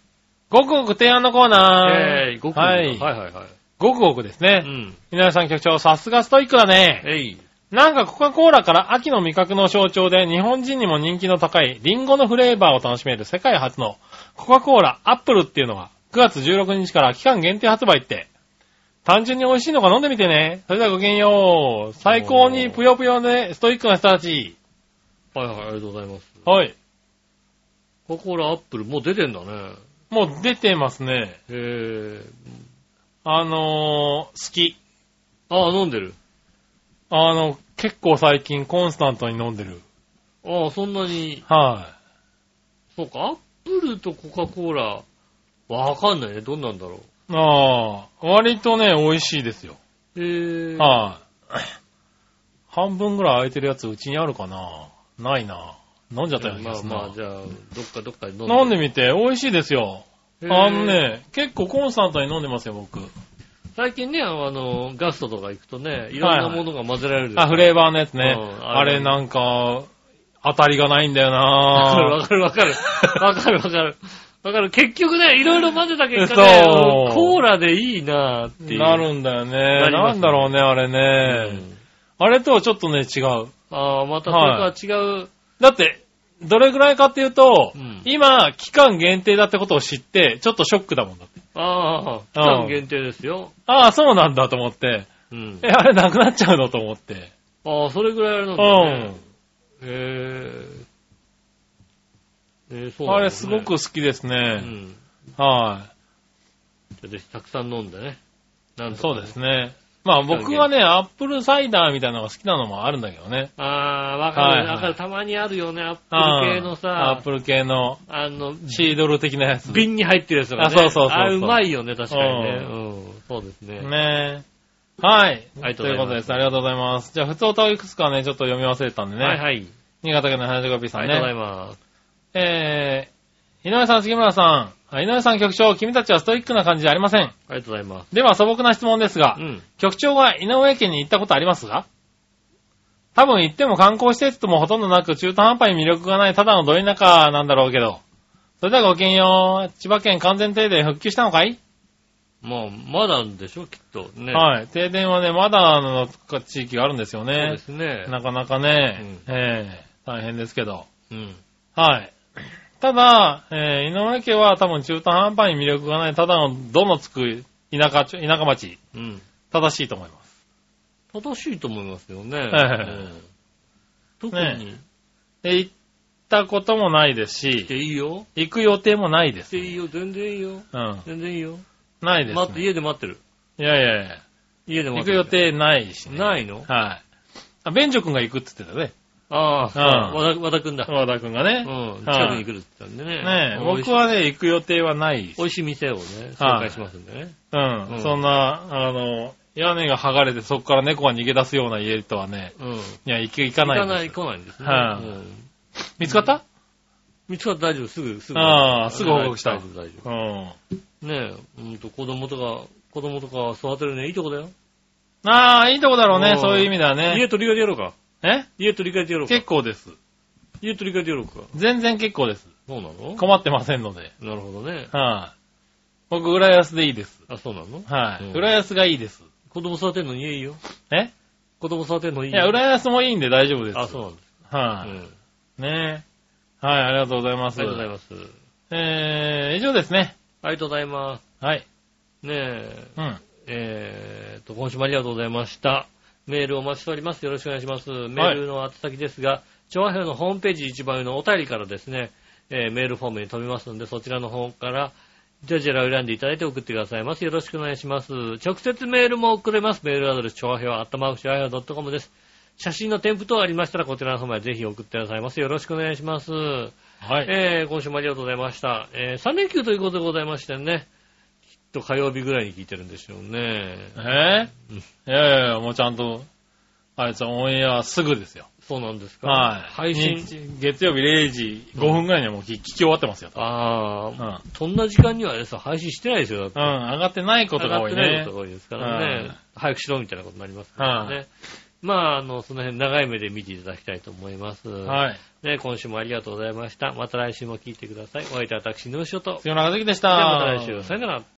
ごくごく提案のコーナー。えー、ごくごくはい。はいはいはい。ごくごくですうね。ん。皆さん局長、さすがストイックだね。えい。なんかコカ・コーラから秋の味覚の象徴で日本人にも人気の高いリンゴのフレーバーを楽しめる世界初のコカ・コーラアップルっていうのが9月16日から期間限定発売って。単純に美味しいのか飲んでみてね。それではごきげんよう。最高にぷよぷよでストイックな人たち。はいはい、ありがとうございます。はい。コカ・コーラアップル、もう出てんだね。もう出てますね。へぇあのー、好き。ああ、飲んでる。あの、結構最近コンスタントに飲んでる。ああ、そんなに、はそうか、アップルとコカ・コーラ、わかんないね。どんなんだろい。ああ、割とね、美味しいですよ。う。へぇはい。半分ぐらい空いてるやつうちにあるかなないな。飲んじゃったよ。まあまあ、じゃあ、どっかどっかで飲んで。飲んでみて、美味しいですよ。あのね、結構コンスタントに飲んでますよ、僕。最近ね、あの、ガストとか行くとね、いろんなものが混ぜられる。あ、フレーバーのやつね。うんあれなんか、当たりがないんだよわかるなわかるわかる。わかる わかる。わかる。結局ね、いろいろ混ぜた結果ね、コーラでいいなっていう。なるんだよね。なりますなんだろうね、あれうね。んあれとはちょっとね、違う。ああ、またそれとは違う。だって、どれぐらいかっていうと、うん今、期間限定だってことを知って、ちょっとショックだもんだって。ああ、期間限定ですよ。ああ、そうなんだと思って、うんえ、。あれなくなっちゃうのと思って。ああ、それぐらいあれなんうだね。ん。へえ。えーそうねあれすごく好きですうね。ん。はじゃあぜひたくさん飲んでね。なんい。とかそうですね。まあ僕はね、アップルサイダーみたいなのが好きなのもあるんだけどね。ああ、わかる。はいはいわかる。たまにあるよね。アップル系のアさッ、プル系のあの、シードル的なやつ。瓶に入ってるやつとかね。あそうそうそうあれうまいよね、確かにね。ううん。そうですね。ねえ。はい。ありがとうございますということです。ありがとうございます。じゃあ、普通歌をいくつかね、ちょっと読み忘れたんでね。はいはい。新潟県の花子 P さんありがとうございね。ます。えー、井上さん、杉村さん。あ井上さん局長、君たちはストイックな感じじゃありません。ありがとうございます。では素朴な質問ですが、うん。局長は井上家に行ったことありますか多分行っても観光施設ともほとんどなく中途半端に魅力がないただのど田舎なんだろうけど。それではごきげんよう。千葉県完全停電復旧したのかい、まあ、まだでしょ、きっとね。はい。停電はね、まだの地域があるんですよそうねで。すね。なかなかね、ええ大変ですけど。うん。はい。ただ、えー井上家は多分中途半端に魅力がない、ただのどのつく田舎田舎町、うん。正しいと思います。正しいと思いますよね。えうん特に。で、行ったこともないですし。し、いいよ。行く予定もないです。していいよ。全然いいよ。うん。全然いいよ。ないです、ね。待って、家で待ってる。いやいやいや。家で待ってる。行く予定ないしね。ないの？はい。あ、ベンジョ君が行くって言ってたね。ああ、うん和田くんだ。和田君がね。うん。はい近くに来るって言ったんでね。ねえ、うん僕はね、行く予定はないし美味しい店をね、紹介しますんでね。うん、うんそんな、あの、屋根が剥がれてそこから猫が逃げ出すような家とはね、うん。いや、行かない行かない、来ないんですね。はいうん見つかった？見つかったら大丈夫、すぐ、すぐ。ああすぐ報告した大丈夫、大丈うん。夫。ねえ、うんと、子供とか、子供とか育てるね、いいとこだよ。ああ、いいとこだろうね、うんそういう意味では家ね。取り替えてやろうか。え？家取り替えてやろうか。結構です。家取り替えてやろうか。全然結構です。そうなの？困ってませんので。なるほどね。はい、僕、浦安でいいです。あ、そうなの？はい、うん浦安がいいです。子供育てるのにいいよ。え？子供育てるのいいよ。いや、浦安もいいんで大丈夫です。あ、そうなんです。はい、うん。ねえ。はい、ありがとうございます。ありがとうございます。えー、以上ですね。ありがとうございます。はい。ねえ、うん。えーと、今週もありがとうございました。メールお待ちしております。よろしくお願いします。メールの宛先ですが、調和表のホームページ一番上のお便りからですね、えーメールフォームに飛びますので、そちらの方から、ジャジャラを選んでいただいて送ってくださいます。よろしくお願いします。直接メールも送れます。メールアドレス、調和表、アットマーク、調和表 .com です。写真の添付等ありましたら、こちらの方までぜひ送ってくださいます。よろしくお願いします。はい。えー、今週もありがとうございました。えー、3連休ということでございましてね、と火曜日ぐらいに聞いてるんでしょうね。え？うんー、いやいやいや、もうちゃんと、あいつはオンエアすぐですよ。そうなんですか。はい。配信？日月曜日0時5分ぐらいにはもう聞聞き終わってますよ。あうん。あ、そんな時間にはね、さ配信してないですよ、だって。うん、上がってないことが多いね上がってないこ。とが多いですからねうん。早くしろみたいなことになりますからね。まあ、あの、その辺長い目で見ていただきたいと思います。はい。ね、今週もありがとうございました。また来週も聞いてください。お相手は私、ヌーショと。杉村和樹でしじゃあまたた。来週。さよなら。